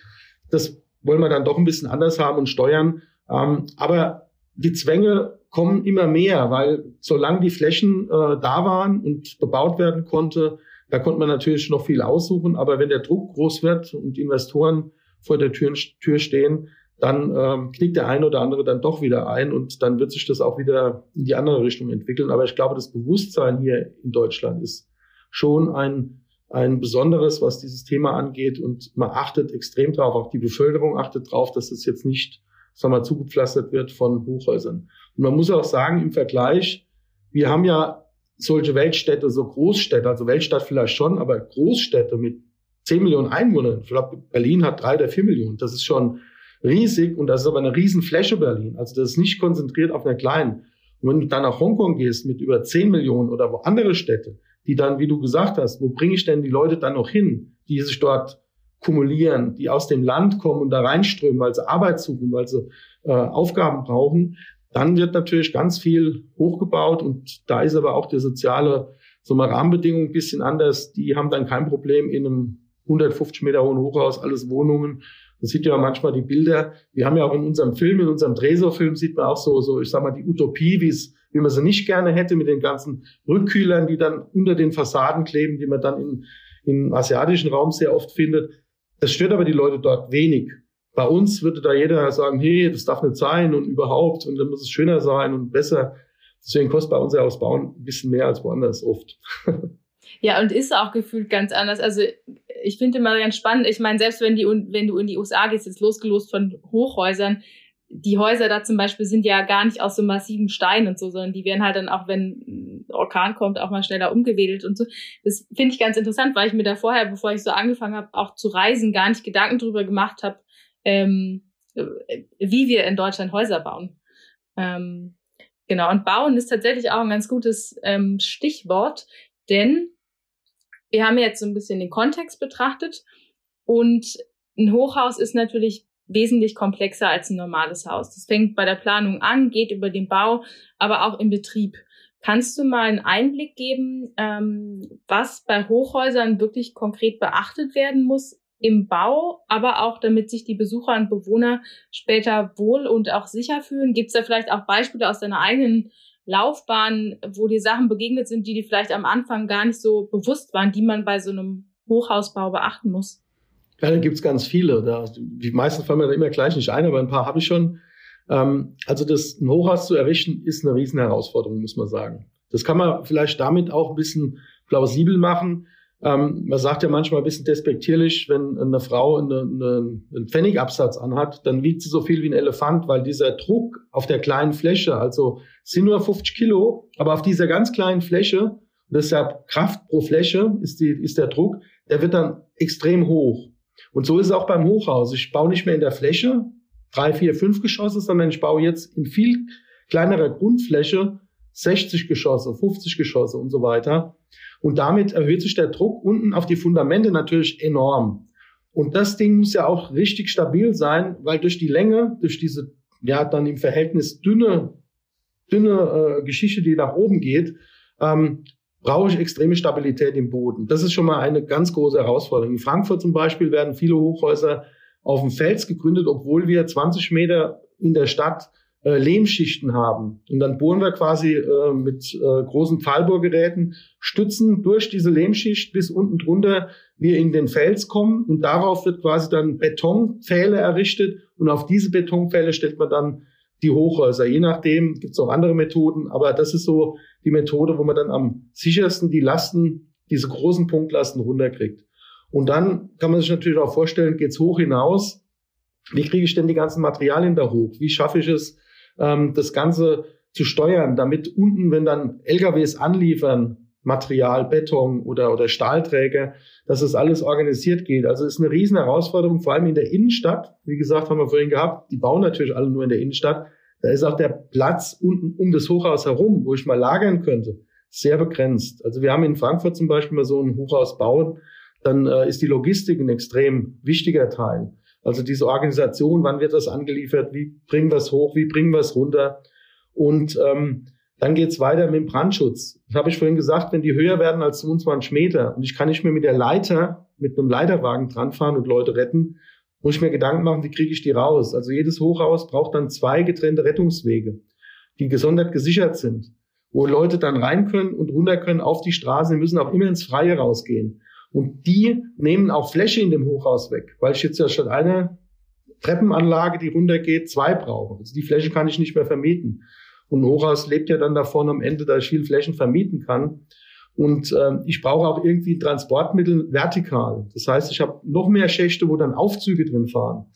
das wollen wir dann doch ein bisschen anders haben und steuern. Ähm, aber die Zwänge kommen immer mehr, weil solange die Flächen äh, da waren und bebaut werden konnte, da konnte man natürlich noch viel aussuchen. Aber wenn der Druck groß wird und Investoren vor der Tür, Tür stehen, dann ähm, knickt der eine oder andere dann doch wieder ein und dann wird sich das auch wieder in die andere Richtung entwickeln. Aber ich glaube, das Bewusstsein hier in Deutschland ist schon ein, ein besonderes, was dieses Thema angeht und man achtet extrem drauf, auch die Bevölkerung achtet drauf, dass es jetzt nicht sagen wir, zugepflastert wird von Hochhäusern. Und man muss auch sagen, im Vergleich, wir haben ja solche Weltstädte, so Großstädte, also Weltstadt vielleicht schon, aber Großstädte mit 10 Millionen Einwohnern. Ich glaube, Berlin hat drei oder vier Millionen. Das ist schon riesig und das ist aber eine Riesenfläche Berlin. Also das ist nicht konzentriert auf einer kleinen. Und wenn du dann nach Hongkong gehst mit über 10 Millionen oder wo andere Städte, die dann, wie du gesagt hast, wo bringe ich denn die Leute dann noch hin, die sich dort kumulieren, die aus dem Land kommen und da reinströmen, weil sie Arbeit suchen, weil sie äh, Aufgaben brauchen, dann wird natürlich ganz viel hochgebaut und da ist aber auch die soziale so mal Rahmenbedingung ein bisschen anders. Die haben dann kein Problem in einem 150 Meter hohen Hochhaus, alles Wohnungen. Man sieht ja manchmal die Bilder. Wir haben ja auch in unserem Film, in unserem Dresor-Film sieht man auch so, so, ich sag mal, die Utopie, wie es, wie man sie nicht gerne hätte mit den ganzen Rückkühlern, die dann unter den Fassaden kleben, die man dann in, im asiatischen Raum sehr oft findet. Das stört aber die Leute dort wenig. Bei uns würde da jeder sagen, hey, das darf nicht sein und überhaupt und dann muss es schöner sein und besser. Deswegen kostet bei uns ja auch Bauen ein bisschen mehr als woanders oft. Ja, und ist auch gefühlt ganz anders. Also ich finde immer ganz spannend. Ich meine, selbst wenn, die, wenn du in die USA gehst, jetzt losgelost von Hochhäusern, die Häuser da zum Beispiel sind ja gar nicht aus so massiven Steinen und so, sondern die werden halt dann auch, wenn ein Orkan kommt, auch mal schneller umgewedelt und so. Das finde ich ganz interessant, weil ich mir da vorher, bevor ich so angefangen habe, auch zu reisen, gar nicht Gedanken drüber gemacht habe, ähm, wie wir in Deutschland Häuser bauen. Ähm, genau, und bauen ist tatsächlich auch ein ganz gutes ähm, Stichwort, denn wir haben jetzt so ein bisschen den Kontext betrachtet und ein Hochhaus ist natürlich wesentlich komplexer als ein normales Haus. Das fängt bei der Planung an, geht über den Bau, aber auch im Betrieb. Kannst du mal einen Einblick geben, ähm, was bei Hochhäusern wirklich konkret beachtet werden muss im Bau, aber auch damit sich die Besucher und Bewohner später wohl und auch sicher fühlen? Gibt es da vielleicht auch Beispiele aus deiner eigenen Laufbahn, wo dir Sachen begegnet sind, die dir vielleicht am Anfang gar nicht so bewusst waren, die man bei so einem Hochhausbau beachten muss? Ja, da gibt's ganz viele. Da, die meisten fallen mir da immer gleich nicht ein, aber ein paar habe ich schon. Ähm, also das ein Hochhaus zu errichten, ist eine riesen Herausforderung, muss man sagen. Das kann man vielleicht damit auch ein bisschen plausibel machen. Ähm, man sagt ja manchmal ein bisschen despektierlich, wenn eine Frau eine, eine, einen Pfennigabsatz anhat, dann wiegt sie so viel wie ein Elefant, weil dieser Druck auf der kleinen Fläche, also sind nur 50 Kilo, aber auf dieser ganz kleinen Fläche, deshalb Kraft pro Fläche ist, die, ist der Druck, der wird dann extrem hoch. Und so ist es auch beim Hochhaus. Ich baue nicht mehr in der Fläche drei, vier, fünf Geschosse, sondern ich baue jetzt in viel kleinerer Grundfläche 60 Geschosse, 50 Geschosse und so weiter. Und damit erhöht sich der Druck unten auf die Fundamente natürlich enorm. Und das Ding muss ja auch richtig stabil sein, weil durch die Länge, durch diese, ja, dann im Verhältnis dünne, dünne äh, Geschichte, die nach oben geht, ähm, brauche ich extreme Stabilität im Boden. Das ist schon mal eine ganz große Herausforderung. In Frankfurt zum Beispiel werden viele Hochhäuser auf dem Fels gegründet, obwohl wir 20 Meter in der Stadt äh, Lehmschichten haben. Und dann bohren wir quasi äh, mit äh, großen Pfahlbohrgeräten Stützen durch diese Lehmschicht bis unten drunter wir in den Fels kommen und darauf wird quasi dann Betonpfähle errichtet und auf diese Betonpfähle stellt man dann die Hochhäuser. Je nachdem gibt es auch andere Methoden, aber das ist so die Methode, wo man dann am sichersten die Lasten, diese großen Punktlasten runterkriegt. Und dann kann man sich natürlich auch vorstellen, geht's hoch hinaus. Wie kriege ich denn die ganzen Materialien da hoch? Wie schaffe ich es, ähm, das Ganze zu steuern, damit unten, wenn dann LKWs anliefern, Material, Beton oder, oder Stahlträger, dass das alles organisiert geht. Also es ist eine riesen Herausforderung, vor allem in der Innenstadt. Wie gesagt, haben wir vorhin gehabt, die bauen natürlich alle nur in der Innenstadt. Da ist auch der Platz unten um das Hochhaus herum, wo ich mal lagern könnte, sehr begrenzt. Also wir haben in Frankfurt zum Beispiel mal so ein Hochhaus bauen, dann äh, ist die Logistik ein extrem wichtiger Teil. Also diese Organisation, wann wird das angeliefert, wie bringen wir es hoch, wie bringen wir es runter. Und ähm, dann geht's weiter mit dem Brandschutz. Das habe ich vorhin gesagt, wenn die höher werden als 25 Meter und ich kann nicht mehr mit der Leiter, mit einem Leiterwagen dranfahren und Leute retten, muss ich mir Gedanken machen, wie kriege ich die raus. Also jedes Hochhaus braucht dann zwei getrennte Rettungswege, die gesondert gesichert sind, wo Leute dann rein können und runter können auf die Straße, die müssen auch immer ins Freie rausgehen. Und die nehmen auch Fläche in dem Hochhaus weg, weil ich jetzt ja statt einer Treppenanlage, die runtergeht, zwei brauche. Also die Fläche kann ich nicht mehr vermieten. Und Hochhaus lebt ja dann davon am Ende, dass ich viel Flächen vermieten kann. Und äh, ich brauche auch irgendwie Transportmittel vertikal. Das heißt, ich habe noch mehr Schächte, wo dann Aufzüge drin fahren,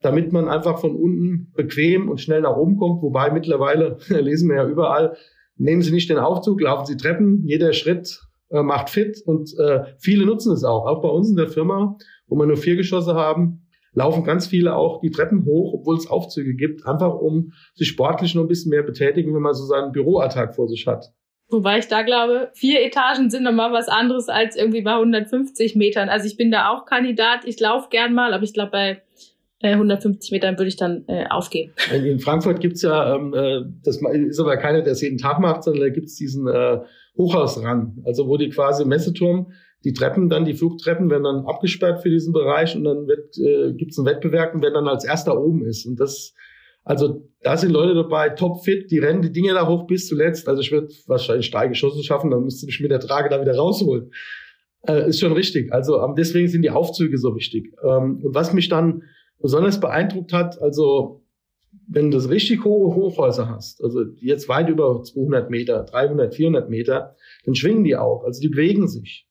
damit man einfach von unten bequem und schnell nach oben kommt. Wobei mittlerweile, lesen wir ja überall, nehmen Sie nicht den Aufzug, laufen Sie Treppen, jeder Schritt äh, macht fit und äh, viele nutzen es auch. Auch bei uns in der Firma, wo wir nur vier Geschosse haben, laufen ganz viele auch die Treppen hoch, obwohl es Aufzüge gibt, einfach um sich sportlich noch ein bisschen mehr betätigen, wenn man so seinen Büroalltag vor sich hat. Wobei ich da glaube, vier Etagen sind nochmal was anderes als irgendwie bei 150 Metern. Also ich bin da auch Kandidat, ich laufe gern mal, aber ich glaube, bei 150 äh, Metern würde ich dann äh, aufgeben. In Frankfurt gibt's ja, ähm, äh, das ist aber keiner, der es jeden Tag macht, sondern da gibt's diesen äh, Hochhausrang, also wo die quasi Messeturm die Treppen dann, die Flugtreppen werden dann abgesperrt für diesen Bereich und dann wird, äh, gibt es einen Wettbewerb und wer dann als erster oben ist. Und das, also da sind Leute dabei, topfit, die rennen die Dinge da hoch bis zuletzt. Also ich würde wahrscheinlich drei Geschosse schaffen, dann müsste ich mit der Trage da wieder rausholen. Äh, ist schon richtig. Also ähm, deswegen sind die Aufzüge so wichtig. Ähm, und was mich dann besonders beeindruckt hat, also wenn du das richtig hohe Hochhäuser hast, also jetzt weit über 200 Meter, 300, 400 Meter, dann schwingen die auch. Also die bewegen sich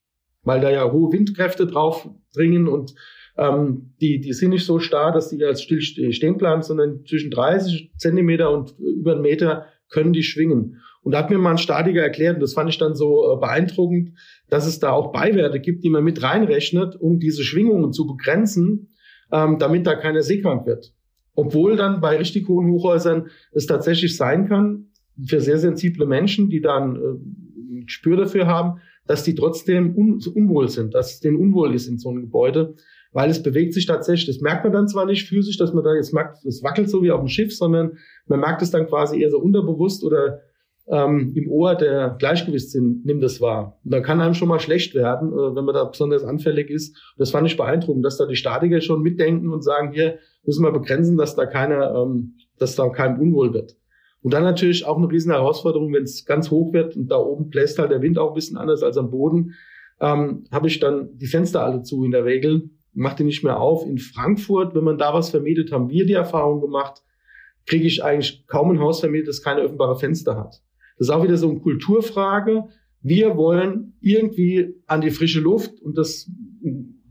weil da ja hohe Windkräfte drauf dringen und ähm, die, die sind nicht so starr, dass die als still stehen bleiben, sondern zwischen 30 Zentimeter und über einen Meter können die schwingen. Und da hat mir mal ein Statiker erklärt, und das fand ich dann so äh, beeindruckend, dass es da auch Beiwerte gibt, die man mit reinrechnet, um diese Schwingungen zu begrenzen, ähm, damit da keiner seekrank wird. Obwohl dann bei richtig hohen Hochhäusern es tatsächlich sein kann, für sehr sensible Menschen, die dann äh, ein Gespür dafür haben, dass die trotzdem un unwohl sind, dass es denen unwohl ist in so einem Gebäude, weil es bewegt sich tatsächlich. Das merkt man dann zwar nicht physisch, dass man da jetzt merkt, es wackelt so wie auf dem Schiff, sondern man merkt es dann quasi eher so unterbewusst oder ähm, im Ohr der Gleichgewichtssinn nimmt das wahr. Und da kann einem schon mal schlecht werden, äh, wenn man da besonders anfällig ist. Und das fand ich beeindruckend, dass da die Statiker schon mitdenken und sagen, hier müssen wir begrenzen, dass da keiner, ähm, dass da keinem unwohl wird. Und dann natürlich auch eine riesen Herausforderung, wenn es ganz hoch wird und da oben bläst halt der Wind auch ein bisschen anders als am Boden, ähm, habe ich dann die Fenster alle zu in der Regel, mache die nicht mehr auf. In Frankfurt, wenn man da was vermietet, haben wir die Erfahrung gemacht, kriege ich eigentlich kaum ein Haus vermietet, das keine öffentbare Fenster hat. Das ist auch wieder so eine Kulturfrage. Wir wollen irgendwie an die frische Luft und das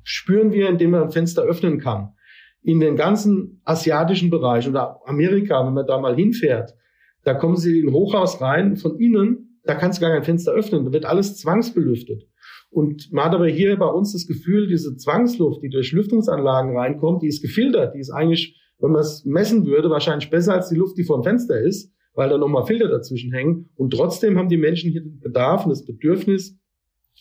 spüren wir, indem man ein Fenster öffnen kann. In den ganzen asiatischen Bereich oder Amerika, wenn man da mal hinfährt, da kommen sie in ein Hochhaus rein, von innen, da kannst du gar kein Fenster öffnen, da wird alles zwangsbelüftet. Und man hat aber hier bei uns das Gefühl, diese Zwangsluft, die durch Lüftungsanlagen reinkommt, die ist gefiltert, die ist eigentlich, wenn man es messen würde, wahrscheinlich besser als die Luft, die vor dem Fenster ist, weil da nochmal Filter dazwischen hängen. Und trotzdem haben die Menschen hier den Bedarf und das Bedürfnis,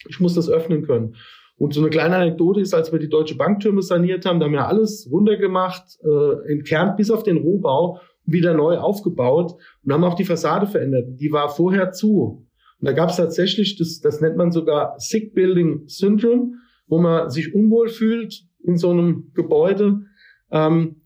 ich muss das öffnen können. Und so eine kleine Anekdote ist, als wir die Deutsche Banktürme saniert haben, da haben wir alles runtergemacht, äh, entkernt bis auf den Rohbau wieder neu aufgebaut und haben auch die Fassade verändert. Die war vorher zu. Und da gab es tatsächlich, das, das nennt man sogar Sick Building Syndrome, wo man sich unwohl fühlt in so einem Gebäude ähm,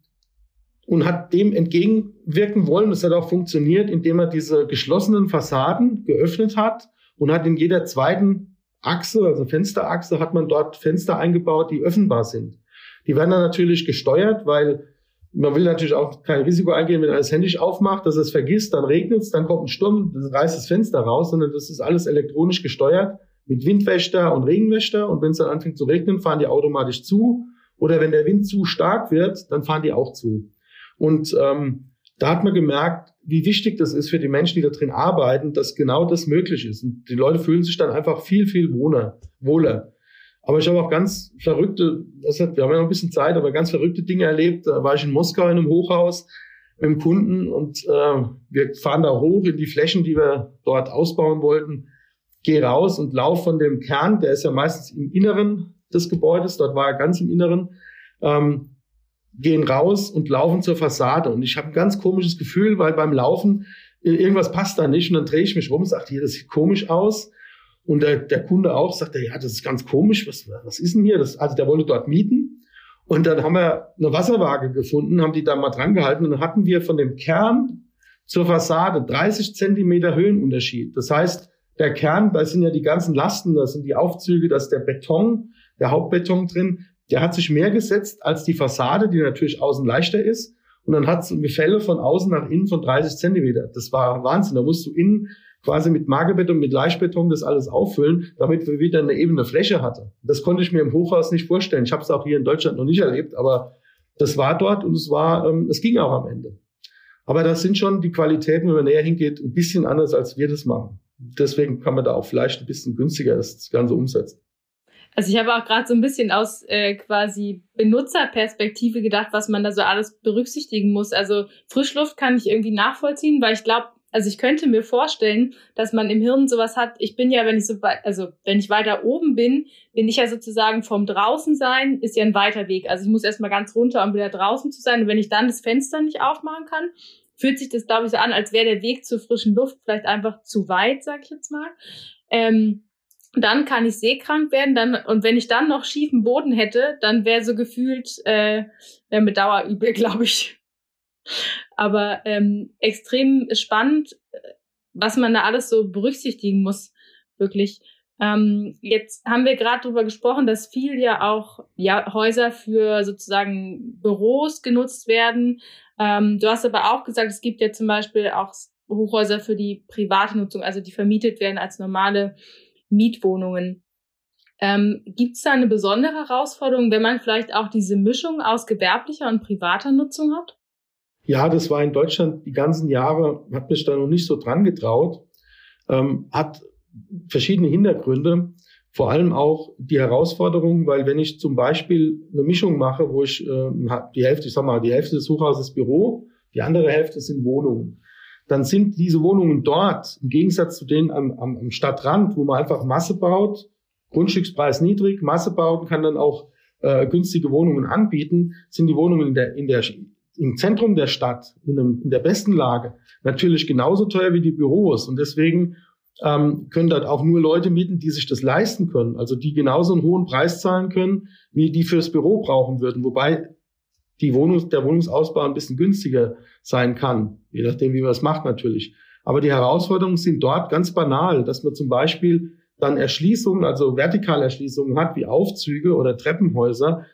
und hat dem entgegenwirken wollen. Das hat auch funktioniert, indem er diese geschlossenen Fassaden geöffnet hat und hat in jeder zweiten Achse, also Fensterachse, hat man dort Fenster eingebaut, die öffnbar sind. Die werden dann natürlich gesteuert, weil man will natürlich auch kein Risiko eingehen, wenn das Handy aufmacht, dass es vergisst, dann regnet es, dann kommt ein Sturm, das reißt das Fenster raus, sondern das ist alles elektronisch gesteuert mit Windwächter und Regenwächter. Und wenn es dann anfängt zu regnen, fahren die automatisch zu. Oder wenn der Wind zu stark wird, dann fahren die auch zu. Und ähm, da hat man gemerkt, wie wichtig das ist für die Menschen, die da drin arbeiten, dass genau das möglich ist. Und die Leute fühlen sich dann einfach viel, viel wohler. wohler. Aber ich habe auch ganz verrückte, das hat, wir haben ja noch ein bisschen Zeit, aber ganz verrückte Dinge erlebt. Da war ich in Moskau in einem Hochhaus mit dem Kunden und äh, wir fahren da hoch in die Flächen, die wir dort ausbauen wollten. Gehe raus und laufe von dem Kern, der ist ja meistens im Inneren des Gebäudes, dort war er ganz im Inneren, ähm, gehen raus und laufen zur Fassade. Und ich habe ein ganz komisches Gefühl, weil beim Laufen irgendwas passt da nicht. Und dann drehe ich mich rum und sage, hier, das sieht komisch aus. Und der, der Kunde auch sagt, ja, das ist ganz komisch. Was, was ist denn hier? Das, also der wollte dort mieten. Und dann haben wir eine Wasserwaage gefunden, haben die da mal dran gehalten. Und dann hatten wir von dem Kern zur Fassade 30 Zentimeter Höhenunterschied. Das heißt, der Kern, da sind ja die ganzen Lasten, da sind die Aufzüge, da ist der Beton, der Hauptbeton drin der hat sich mehr gesetzt als die Fassade, die natürlich außen leichter ist. Und dann hat es Gefälle von außen nach innen von 30 Zentimeter. Das war Wahnsinn. Da musst du innen quasi mit Magerbeton, mit Leichtbeton das alles auffüllen, damit wir wieder eine ebene Fläche hatten. Das konnte ich mir im Hochhaus nicht vorstellen. Ich habe es auch hier in Deutschland noch nicht erlebt, aber das war dort und es war, ähm, es ging auch am Ende. Aber das sind schon die Qualitäten, wenn man näher hingeht, ein bisschen anders, als wir das machen. Deswegen kann man da auch vielleicht ein bisschen günstiger das Ganze umsetzen. Also ich habe auch gerade so ein bisschen aus äh, quasi Benutzerperspektive gedacht, was man da so alles berücksichtigen muss. Also Frischluft kann ich irgendwie nachvollziehen, weil ich glaube, also ich könnte mir vorstellen, dass man im Hirn sowas hat. Ich bin ja, wenn ich so, also wenn ich weiter oben bin, bin ich ja sozusagen vom draußen sein, ist ja ein weiter Weg. Also ich muss erstmal ganz runter, um wieder draußen zu sein. Und wenn ich dann das Fenster nicht aufmachen kann, fühlt sich das, glaube ich, so an, als wäre der Weg zur frischen Luft vielleicht einfach zu weit, sag ich jetzt mal. Ähm, dann kann ich seekrank werden. Dann, und wenn ich dann noch schiefen Boden hätte, dann wäre so gefühlt, äh, wäre mit Dauer übel, glaube ich. Aber ähm, extrem spannend, äh, was man da alles so berücksichtigen muss, wirklich. Ähm, jetzt haben wir gerade darüber gesprochen, dass viel ja auch ja, Häuser für sozusagen Büros genutzt werden. Ähm, du hast aber auch gesagt, es gibt ja zum Beispiel auch Hochhäuser für die private Nutzung, also die vermietet werden als normale Mietwohnungen. Ähm, Gibt es da eine besondere Herausforderung, wenn man vielleicht auch diese Mischung aus gewerblicher und privater Nutzung hat? Ja, das war in Deutschland die ganzen Jahre, hat mich da noch nicht so dran getraut, ähm, hat verschiedene Hintergründe, vor allem auch die Herausforderung, weil wenn ich zum Beispiel eine Mischung mache, wo ich äh, die Hälfte, ich sag mal, die Hälfte des Hochhauses Büro, die andere Hälfte sind Wohnungen dann sind diese Wohnungen dort, im Gegensatz zu denen am, am, am Stadtrand, wo man einfach Masse baut, Grundstückspreis niedrig, Masse baut, kann dann auch äh, günstige Wohnungen anbieten, sind die Wohnungen in der, in der, im Zentrum der Stadt, in, einem, in der besten Lage, natürlich genauso teuer wie die Büros. Und deswegen ähm, können dort auch nur Leute mieten, die sich das leisten können, also die genauso einen hohen Preis zahlen können, wie die fürs Büro brauchen würden. Wobei die Wohnung, der Wohnungsausbau ein bisschen günstiger sein kann, je nachdem, wie man es macht natürlich. Aber die Herausforderungen sind dort ganz banal, dass man zum Beispiel dann Erschließungen, also Vertikalerschließungen hat, wie Aufzüge oder Treppenhäuser,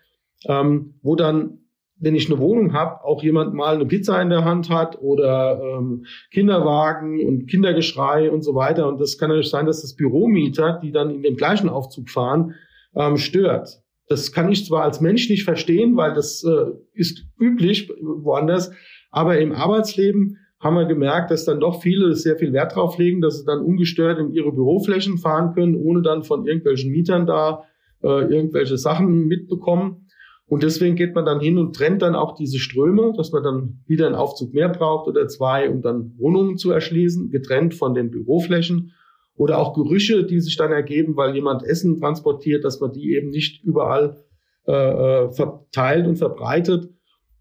ähm, wo dann, wenn ich eine Wohnung habe, auch jemand mal eine Pizza in der Hand hat oder ähm, Kinderwagen und Kindergeschrei und so weiter. Und das kann natürlich sein, dass das Büromieter, die dann in dem gleichen Aufzug fahren, ähm, stört. Das kann ich zwar als Mensch nicht verstehen, weil das äh, ist üblich woanders, aber im Arbeitsleben haben wir gemerkt, dass dann doch viele sehr viel Wert drauf legen, dass sie dann ungestört in ihre Büroflächen fahren können, ohne dann von irgendwelchen Mietern da äh, irgendwelche Sachen mitbekommen. Und deswegen geht man dann hin und trennt dann auch diese Ströme, dass man dann wieder einen Aufzug mehr braucht oder zwei, um dann Wohnungen zu erschließen, getrennt von den Büroflächen. Oder auch Gerüche, die sich dann ergeben, weil jemand Essen transportiert, dass man die eben nicht überall äh, äh, verteilt und verbreitet.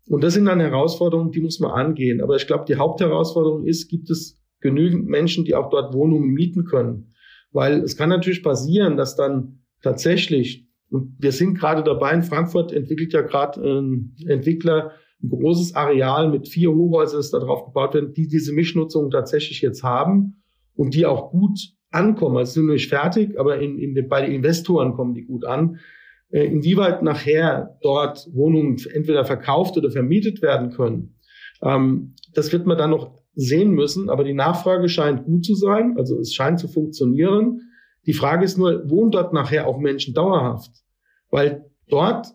Und das sind dann Herausforderungen, die muss man angehen. Aber ich glaube, die Hauptherausforderung ist, gibt es genügend Menschen, die auch dort Wohnungen mieten können? Weil es kann natürlich passieren, dass dann tatsächlich, und wir sind gerade dabei, in Frankfurt entwickelt ja gerade ein Entwickler ein großes Areal mit vier Hochhäusern, das da drauf gebaut werden, die diese Mischnutzung tatsächlich jetzt haben und die auch gut ankommen. Also sind nicht fertig, aber in, in, bei den Investoren kommen die gut an. Äh, inwieweit nachher dort Wohnungen entweder verkauft oder vermietet werden können, ähm, das wird man dann noch sehen müssen. Aber die Nachfrage scheint gut zu sein, also es scheint zu funktionieren. Die Frage ist nur, wohnen dort nachher auch Menschen dauerhaft? Weil dort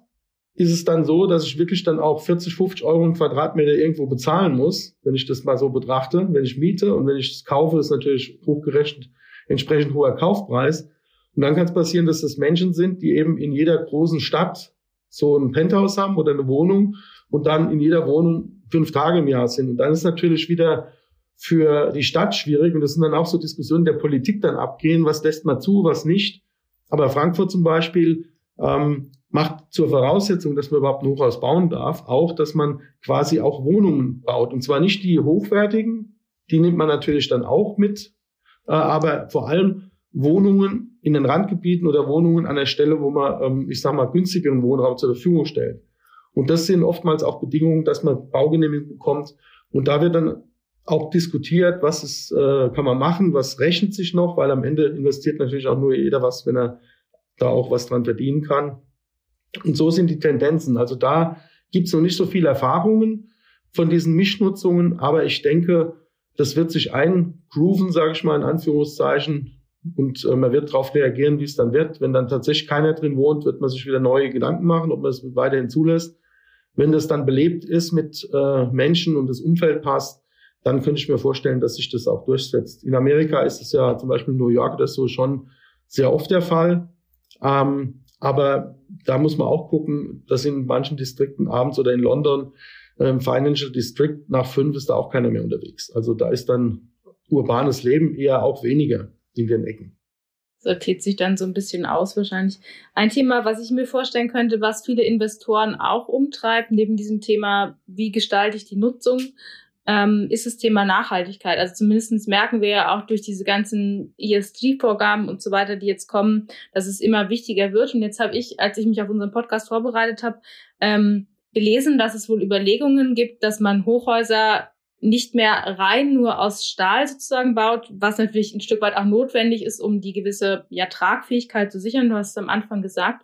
ist es dann so, dass ich wirklich dann auch 40, 50 Euro im Quadratmeter irgendwo bezahlen muss, wenn ich das mal so betrachte. Wenn ich miete und wenn ich es kaufe, ist natürlich hochgerechnet entsprechend hoher Kaufpreis. Und dann kann es passieren, dass das Menschen sind, die eben in jeder großen Stadt so ein Penthouse haben oder eine Wohnung und dann in jeder Wohnung fünf Tage im Jahr sind. Und dann ist natürlich wieder für die Stadt schwierig. Und das sind dann auch so Diskussionen der Politik dann abgehen, was lässt man zu, was nicht. Aber Frankfurt zum Beispiel ähm, macht zur Voraussetzung, dass man überhaupt ein Hochhaus bauen darf, auch, dass man quasi auch Wohnungen baut. Und zwar nicht die hochwertigen, die nimmt man natürlich dann auch mit, äh, aber vor allem Wohnungen in den Randgebieten oder Wohnungen an der Stelle, wo man, ähm, ich sag mal, günstigeren Wohnraum zur Verfügung stellt. Und das sind oftmals auch Bedingungen, dass man Baugenehmigung bekommt. Und da wird dann auch diskutiert, was ist, äh, kann man machen, was rechnet sich noch, weil am Ende investiert natürlich auch nur jeder was, wenn er da auch was dran verdienen kann. Und so sind die Tendenzen. Also da gibt es noch nicht so viele Erfahrungen von diesen Mischnutzungen, aber ich denke, das wird sich eingrooven, sage ich mal in Anführungszeichen, und äh, man wird darauf reagieren, wie es dann wird. Wenn dann tatsächlich keiner drin wohnt, wird man sich wieder neue Gedanken machen, ob man es weiterhin zulässt. Wenn das dann belebt ist mit äh, Menschen und das Umfeld passt, dann könnte ich mir vorstellen, dass sich das auch durchsetzt. In Amerika ist es ja zum Beispiel in New York das so schon sehr oft der Fall. Ähm, aber da muss man auch gucken, dass in manchen Distrikten abends oder in London ähm, Financial District nach fünf ist da auch keiner mehr unterwegs. Also da ist dann urbanes Leben eher auch weniger in den Ecken. Sortiert sich dann so ein bisschen aus wahrscheinlich. Ein Thema, was ich mir vorstellen könnte, was viele Investoren auch umtreibt, neben diesem Thema, wie gestalte ich die Nutzung, ähm, ist das Thema Nachhaltigkeit. Also zumindest merken wir ja auch durch diese ganzen ESG-Vorgaben und so weiter, die jetzt kommen, dass es immer wichtiger wird. Und jetzt habe ich, als ich mich auf unseren Podcast vorbereitet habe, ähm, gelesen, dass es wohl Überlegungen gibt, dass man Hochhäuser nicht mehr rein nur aus Stahl sozusagen baut, was natürlich ein Stück weit auch notwendig ist, um die gewisse ja, Tragfähigkeit zu sichern. Du hast es am Anfang gesagt.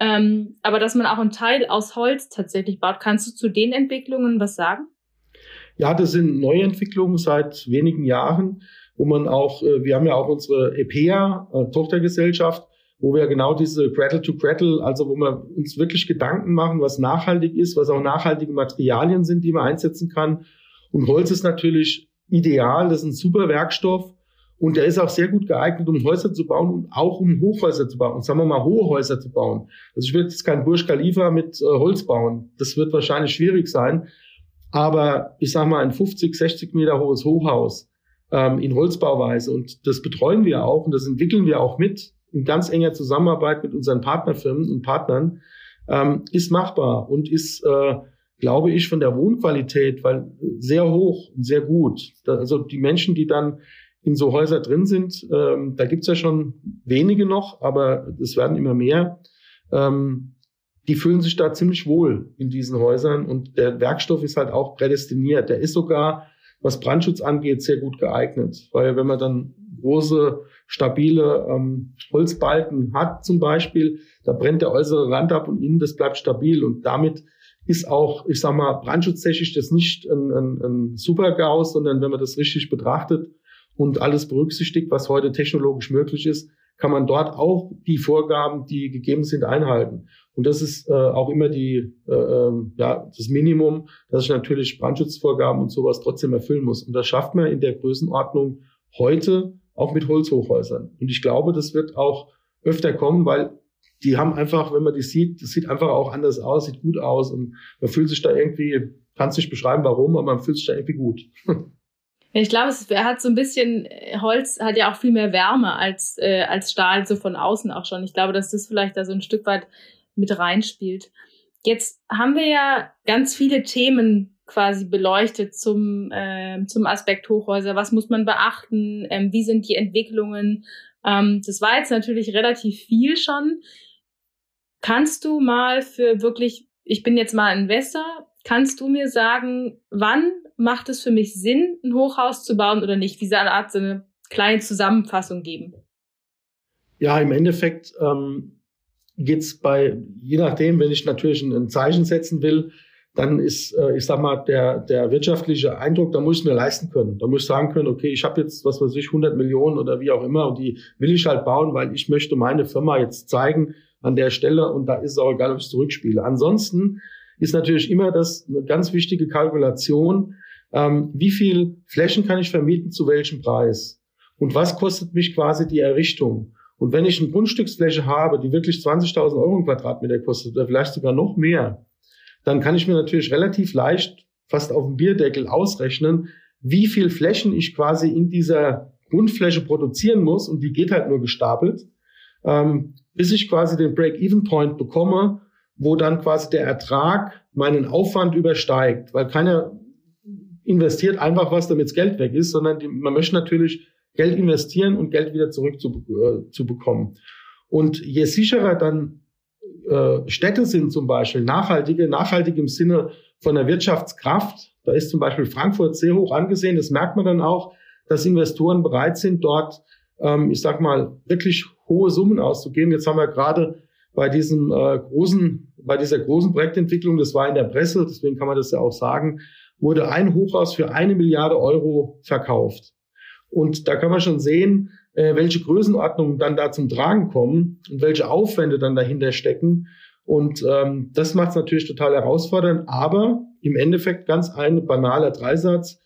Ähm, aber dass man auch einen Teil aus Holz tatsächlich baut. Kannst du zu den Entwicklungen was sagen? Ja, das sind Neuentwicklungen seit wenigen Jahren, wo man auch, äh, wir haben ja auch unsere EPEA, äh, Tochtergesellschaft, wo wir genau diese Cradle to Cradle, also wo wir uns wirklich Gedanken machen, was nachhaltig ist, was auch nachhaltige Materialien sind, die man einsetzen kann. Und Holz ist natürlich ideal, das ist ein super Werkstoff und der ist auch sehr gut geeignet, um Häuser zu bauen und auch um Hochhäuser zu bauen, und sagen wir mal hohe Häuser zu bauen. Also ich würde jetzt kein Burj Khalifa mit äh, Holz bauen. Das wird wahrscheinlich schwierig sein. Aber ich sage mal, ein 50, 60 Meter hohes Hochhaus ähm, in Holzbauweise und das betreuen wir auch und das entwickeln wir auch mit in ganz enger Zusammenarbeit mit unseren Partnerfirmen und Partnern, ähm, ist machbar und ist, äh, glaube ich, von der Wohnqualität weil sehr hoch und sehr gut. Also die Menschen, die dann in so Häuser drin sind, ähm, da gibt's ja schon wenige noch, aber es werden immer mehr. Ähm, die fühlen sich da ziemlich wohl in diesen Häusern und der Werkstoff ist halt auch prädestiniert. Der ist sogar, was Brandschutz angeht, sehr gut geeignet, weil wenn man dann große, stabile ähm, Holzbalken hat zum Beispiel, da brennt der äußere Rand ab und innen, das bleibt stabil und damit ist auch, ich sag mal, brandschutztechnisch das nicht ein, ein, ein Super-GAUS, sondern wenn man das richtig betrachtet und alles berücksichtigt, was heute technologisch möglich ist, kann man dort auch die Vorgaben, die gegeben sind, einhalten. Und das ist äh, auch immer die, äh, ähm, ja, das Minimum, dass ich natürlich Brandschutzvorgaben und sowas trotzdem erfüllen muss. Und das schafft man in der Größenordnung heute auch mit Holzhochhäusern. Und ich glaube, das wird auch öfter kommen, weil die haben einfach, wenn man die sieht, das sieht einfach auch anders aus, sieht gut aus und man fühlt sich da irgendwie, kann es nicht beschreiben, warum, aber man fühlt sich da irgendwie gut. Ich glaube, es hat so ein bisschen, äh, Holz hat ja auch viel mehr Wärme als, äh, als Stahl, so von außen auch schon. Ich glaube, dass das vielleicht da so ein Stück weit mit reinspielt. Jetzt haben wir ja ganz viele Themen quasi beleuchtet zum, äh, zum Aspekt Hochhäuser. Was muss man beachten? Ähm, wie sind die Entwicklungen? Ähm, das war jetzt natürlich relativ viel schon. Kannst du mal für wirklich, ich bin jetzt mal Investor, kannst du mir sagen, wann macht es für mich Sinn, ein Hochhaus zu bauen oder nicht? Diese Art so eine kleine Zusammenfassung geben. Ja, im Endeffekt ähm, geht bei, je nachdem, wenn ich natürlich ein, ein Zeichen setzen will, dann ist, äh, ich sag mal, der, der wirtschaftliche Eindruck, da muss ich mir leisten können. Da muss ich sagen können, okay, ich habe jetzt, was weiß ich, 100 Millionen oder wie auch immer und die will ich halt bauen, weil ich möchte meine Firma jetzt zeigen, an der Stelle und da ist es auch egal, ob ich zurückspiele. Ansonsten ist natürlich immer das eine ganz wichtige Kalkulation, ähm, wie viel Flächen kann ich vermieten zu welchem Preis und was kostet mich quasi die Errichtung. Und wenn ich eine Grundstücksfläche habe, die wirklich 20.000 Euro im Quadratmeter kostet oder vielleicht sogar noch mehr, dann kann ich mir natürlich relativ leicht fast auf dem Bierdeckel ausrechnen, wie viel Flächen ich quasi in dieser Grundfläche produzieren muss und die geht halt nur gestapelt, ähm, bis ich quasi den Break-Even-Point bekomme, wo dann quasi der Ertrag meinen Aufwand übersteigt, weil keiner investiert einfach was, damit das Geld weg ist, sondern die, man möchte natürlich Geld investieren und Geld wieder zurück zu, äh, zu bekommen. Und je sicherer dann äh, Städte sind zum Beispiel, nachhaltige, nachhaltig im Sinne von der Wirtschaftskraft, da ist zum Beispiel Frankfurt sehr hoch angesehen, das merkt man dann auch, dass Investoren bereit sind, dort, ähm, ich sag mal, wirklich hohe Summen auszugeben. Jetzt haben wir gerade bei diesem äh, großen, bei dieser großen Projektentwicklung, das war in der Presse, deswegen kann man das ja auch sagen, wurde ein Hochhaus für eine Milliarde Euro verkauft. Und da kann man schon sehen, äh, welche Größenordnungen dann da zum Tragen kommen und welche Aufwände dann dahinter stecken. Und ähm, das macht es natürlich total herausfordernd, aber im Endeffekt ganz ein banaler Dreisatz.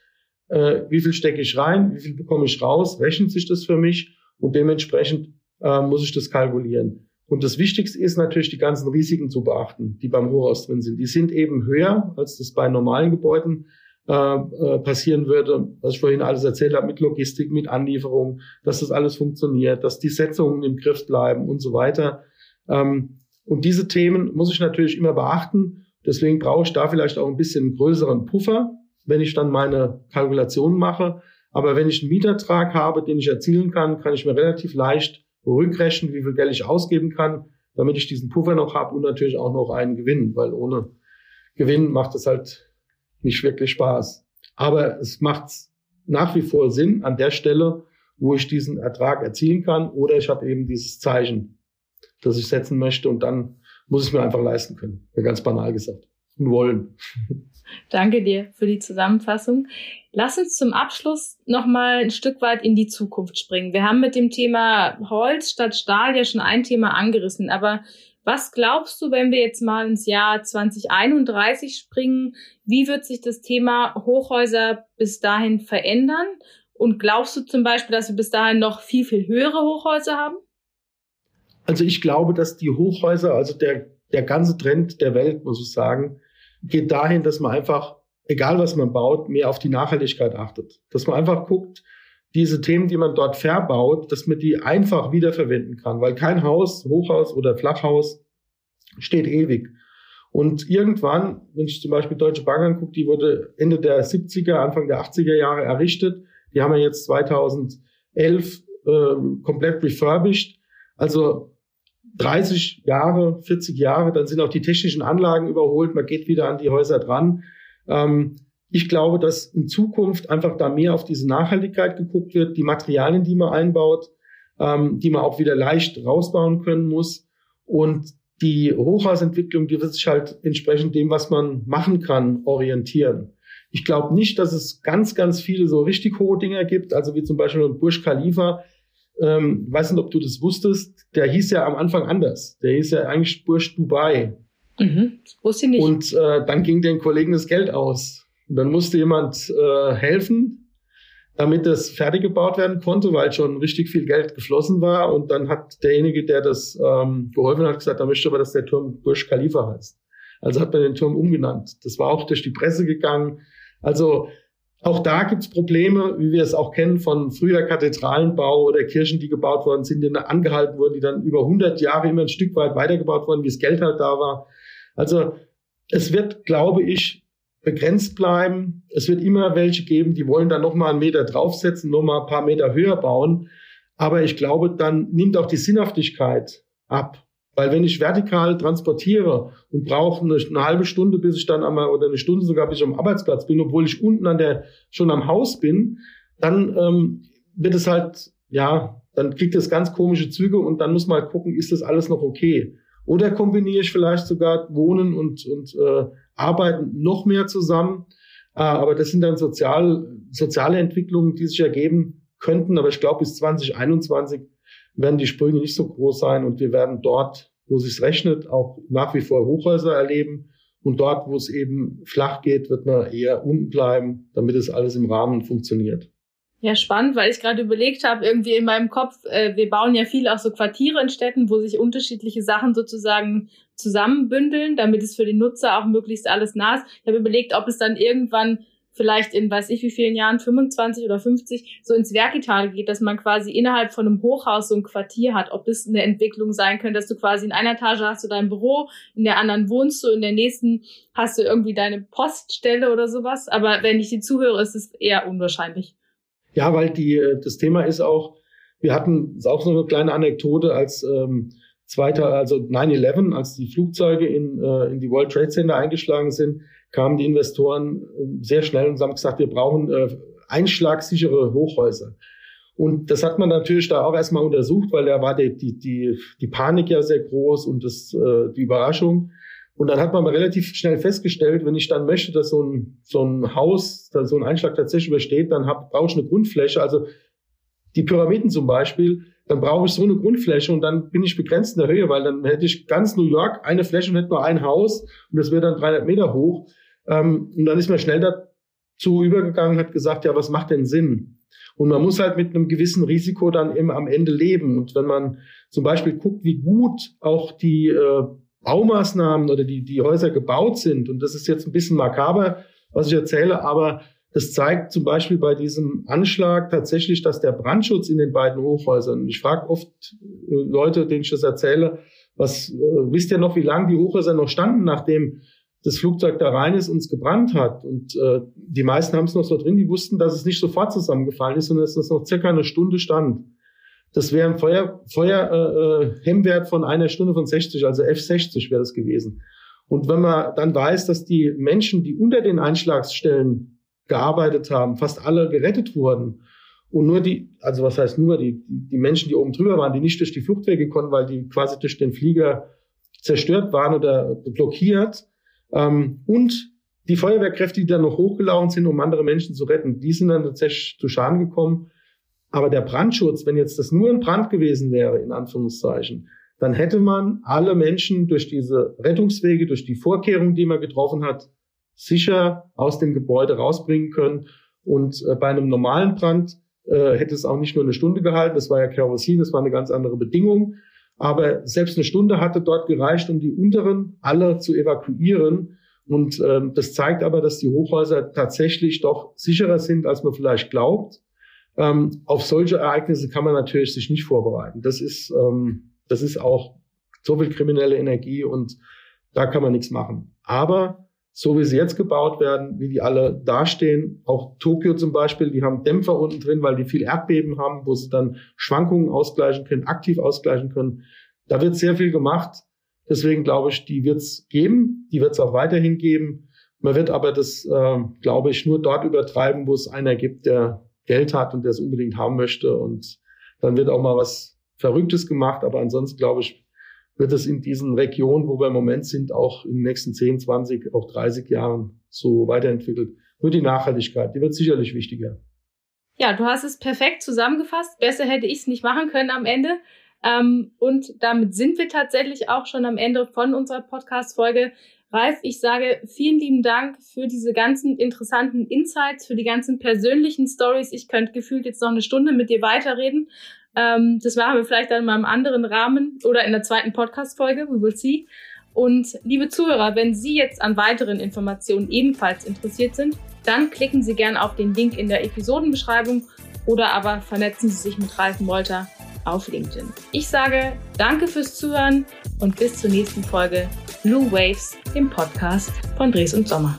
Äh, wie viel stecke ich rein, wie viel bekomme ich raus, rechnet sich das für mich und dementsprechend äh, muss ich das kalkulieren. Und das Wichtigste ist natürlich, die ganzen Risiken zu beachten, die beim Hochhaus drin sind. Die sind eben höher, als das bei normalen Gebäuden passieren würde, was ich vorhin alles erzählt habe, mit Logistik, mit Anlieferung, dass das alles funktioniert, dass die Setzungen im Griff bleiben und so weiter. Ähm, und diese Themen muss ich natürlich immer beachten. Deswegen brauche ich da vielleicht auch ein bisschen größeren Puffer, wenn ich dann meine Kalkulationen mache. Aber wenn ich einen Mietertrag habe, den ich erzielen kann, kann ich mir relativ leicht rückrechnen, wie viel Geld ich ausgeben kann, damit ich diesen Puffer noch habe und natürlich auch noch einen Gewinn, weil ohne Gewinn macht es halt nicht wirklich Spaß. Aber es macht nach wie vor Sinn an der Stelle, wo ich diesen Ertrag erzielen kann oder ich habe eben dieses Zeichen, das ich setzen möchte und dann muss ich mir einfach leisten können. Ganz banal gesagt. Und wollen. Danke dir für die Zusammenfassung. Lass uns zum Abschluss noch mal ein Stück weit in die Zukunft springen. Wir haben mit dem Thema Holz statt Stahl ja schon ein Thema angerissen, aber was glaubst du, wenn wir jetzt mal ins Jahr 2031 springen, wie wird sich das Thema Hochhäuser bis dahin verändern? Und glaubst du zum Beispiel, dass wir bis dahin noch viel, viel höhere Hochhäuser haben? Also ich glaube, dass die Hochhäuser, also der, der ganze Trend der Welt, muss ich sagen, geht dahin, dass man einfach, egal was man baut, mehr auf die Nachhaltigkeit achtet. Dass man einfach guckt, diese Themen, die man dort verbaut, dass man die einfach wiederverwenden kann, weil kein Haus, Hochhaus oder Flachhaus steht ewig. Und irgendwann, wenn ich zum Beispiel Deutsche Bank angucke, die wurde Ende der 70er, Anfang der 80er Jahre errichtet. Die haben wir jetzt 2011 äh, komplett refurbished. Also 30 Jahre, 40 Jahre, dann sind auch die technischen Anlagen überholt, man geht wieder an die Häuser dran. Ähm, ich glaube, dass in Zukunft einfach da mehr auf diese Nachhaltigkeit geguckt wird, die Materialien, die man einbaut, ähm, die man auch wieder leicht rausbauen können muss. Und die Hochhausentwicklung, die wird sich halt entsprechend dem, was man machen kann, orientieren. Ich glaube nicht, dass es ganz, ganz viele so richtig hohe Dinger gibt, also wie zum Beispiel Burj Khalifa, ähm, weiß nicht, ob du das wusstest, der hieß ja am Anfang anders. Der hieß ja eigentlich Bursch Dubai. Mhm, wusste ich nicht. Und äh, dann ging den Kollegen das Geld aus. Und dann musste jemand äh, helfen, damit das fertig gebaut werden konnte, weil schon richtig viel Geld geflossen war. Und dann hat derjenige, der das ähm, geholfen hat, gesagt, da möchte aber, dass der Turm Bursch Khalifa heißt. Also hat man den Turm umgenannt. Das war auch durch die Presse gegangen. Also auch da gibt's Probleme, wie wir es auch kennen von früher Kathedralenbau oder Kirchen, die gebaut worden sind, die dann angehalten wurden, die dann über 100 Jahre immer ein Stück weit weitergebaut wurden, wie das Geld halt da war. Also es wird, glaube ich, begrenzt bleiben. Es wird immer welche geben, die wollen dann nochmal einen Meter draufsetzen, nochmal ein paar Meter höher bauen. Aber ich glaube, dann nimmt auch die Sinnhaftigkeit ab. Weil wenn ich vertikal transportiere und brauche eine, eine, halbe Stunde, bis ich dann einmal oder eine Stunde sogar, bis ich am Arbeitsplatz bin, obwohl ich unten an der schon am Haus bin, dann ähm, wird es halt, ja, dann kriegt es ganz komische Züge und dann muss man halt gucken, ist das alles noch okay? Oder kombiniere ich vielleicht sogar Wohnen und, und äh, Arbeiten noch mehr zusammen? Äh, aber das sind dann sozial, soziale Entwicklungen, die sich ergeben könnten. Aber ich glaube, bis 2021 werden die Sprünge nicht so groß sein und wir werden dort wo es sich rechnet, auch nach wie vor Hochhäuser erleben. Und dort, wo es eben flach geht, wird man eher unten bleiben, damit es alles im Rahmen funktioniert. Ja, spannend, weil ich gerade überlegt habe, irgendwie in meinem Kopf, äh, wir bauen ja viel auch so Quartiere in Städten, wo sich unterschiedliche Sachen sozusagen zusammenbündeln, damit es für den Nutzer auch möglichst alles nah ist. Ich habe überlegt, ob es dann irgendwann vielleicht in weiß ich wie vielen Jahren, 25 oder 50, so ins Vertikale geht, dass man quasi innerhalb von einem Hochhaus so ein Quartier hat. Ob das eine Entwicklung sein könnte, dass du quasi in einer Etage hast du dein Büro, in der anderen wohnst du, in der nächsten hast du irgendwie deine Poststelle oder sowas. Aber wenn ich die zuhöre, ist es eher unwahrscheinlich. Ja, weil die, äh, das Thema ist auch, wir hatten ist auch so eine kleine Anekdote als ähm, zweiter, also 9-11, als die Flugzeuge in, äh, in die World Trade Center eingeschlagen sind, kamen die Investoren äh, sehr schnell und haben gesagt, wir brauchen äh, einschlagsichere Hochhäuser. Und das hat man natürlich da auch erstmal untersucht, weil da war die, die, die, die Panik ja sehr groß und das, äh, die Überraschung. Und dann hat man relativ schnell festgestellt, wenn ich dann möchte, dass so ein, so ein Haus, dass so ein Einschlag tatsächlich übersteht, dann brauche ich eine Grundfläche. Also die Pyramiden zum Beispiel, dann brauche ich so eine Grundfläche und dann bin ich begrenzt in der Höhe, weil dann hätte ich ganz New York eine Fläche und hätte nur ein Haus und das wäre dann 300 Meter hoch. Ähm, und dann ist man schnell dazu übergegangen, hat gesagt, ja, was macht denn Sinn? Und man muss halt mit einem gewissen Risiko dann eben am Ende leben. Und wenn man zum Beispiel guckt, wie gut auch die äh, Baumaßnahmen oder die, die Häuser gebaut sind, und das ist jetzt ein bisschen makaber, was ich erzähle, aber das zeigt zum Beispiel bei diesem Anschlag tatsächlich, dass der Brandschutz in den beiden Hochhäusern, ich frage oft äh, Leute, denen ich das erzähle, was äh, wisst ihr noch, wie lange die Hochhäuser noch standen, nachdem das Flugzeug da rein ist und es gebrannt hat. Und äh, die meisten haben es noch so drin, die wussten, dass es nicht sofort zusammengefallen ist, sondern dass es noch circa eine Stunde stand. Das wäre ein Feuer, Feuer äh, äh, Hemmwert von einer Stunde von 60, also F60 wäre das gewesen. Und wenn man dann weiß, dass die Menschen, die unter den Einschlagsstellen gearbeitet haben, fast alle gerettet wurden. Und nur die, also was heißt nur, die, die Menschen, die oben drüber waren, die nicht durch die Fluchtwege konnten, weil die quasi durch den Flieger zerstört waren oder blockiert. Ähm, und die Feuerwehrkräfte, die dann noch hochgelaufen sind, um andere Menschen zu retten, die sind dann tatsächlich zu Schaden gekommen. Aber der Brandschutz, wenn jetzt das nur ein Brand gewesen wäre, in Anführungszeichen, dann hätte man alle Menschen durch diese Rettungswege, durch die Vorkehrungen, die man getroffen hat, sicher aus dem Gebäude rausbringen können. Und äh, bei einem normalen Brand äh, hätte es auch nicht nur eine Stunde gehalten, das war ja Kerosin, das war eine ganz andere Bedingung. Aber selbst eine Stunde hatte dort gereicht, um die unteren alle zu evakuieren. Und ähm, das zeigt aber, dass die Hochhäuser tatsächlich doch sicherer sind, als man vielleicht glaubt. Ähm, auf solche Ereignisse kann man natürlich sich nicht vorbereiten. Das ist, ähm, das ist auch so viel kriminelle Energie und da kann man nichts machen. Aber so wie sie jetzt gebaut werden, wie die alle dastehen. Auch Tokio zum Beispiel, die haben Dämpfer unten drin, weil die viel Erdbeben haben, wo sie dann Schwankungen ausgleichen können, aktiv ausgleichen können. Da wird sehr viel gemacht. Deswegen glaube ich, die wird es geben, die wird es auch weiterhin geben. Man wird aber das, äh, glaube ich, nur dort übertreiben, wo es einer gibt, der Geld hat und der es unbedingt haben möchte. Und dann wird auch mal was Verrücktes gemacht. Aber ansonsten, glaube ich, wird es in diesen Regionen, wo wir im Moment sind, auch in den nächsten 10, 20, auch 30 Jahren so weiterentwickelt. Nur die Nachhaltigkeit, die wird sicherlich wichtiger. Ja, du hast es perfekt zusammengefasst. Besser hätte ich es nicht machen können am Ende. Ähm, und damit sind wir tatsächlich auch schon am Ende von unserer Podcast-Folge. Ralf, ich sage vielen lieben Dank für diese ganzen interessanten Insights, für die ganzen persönlichen Stories. Ich könnte gefühlt jetzt noch eine Stunde mit dir weiterreden. Ähm, das machen wir vielleicht dann mal im anderen Rahmen oder in der zweiten Podcast-Folge. We will see. Und liebe Zuhörer, wenn Sie jetzt an weiteren Informationen ebenfalls interessiert sind, dann klicken Sie gerne auf den Link in der Episodenbeschreibung oder aber vernetzen Sie sich mit Ralf Molter auf LinkedIn. Ich sage danke fürs Zuhören und bis zur nächsten Folge Blue Waves, dem Podcast von Dres und Sommer.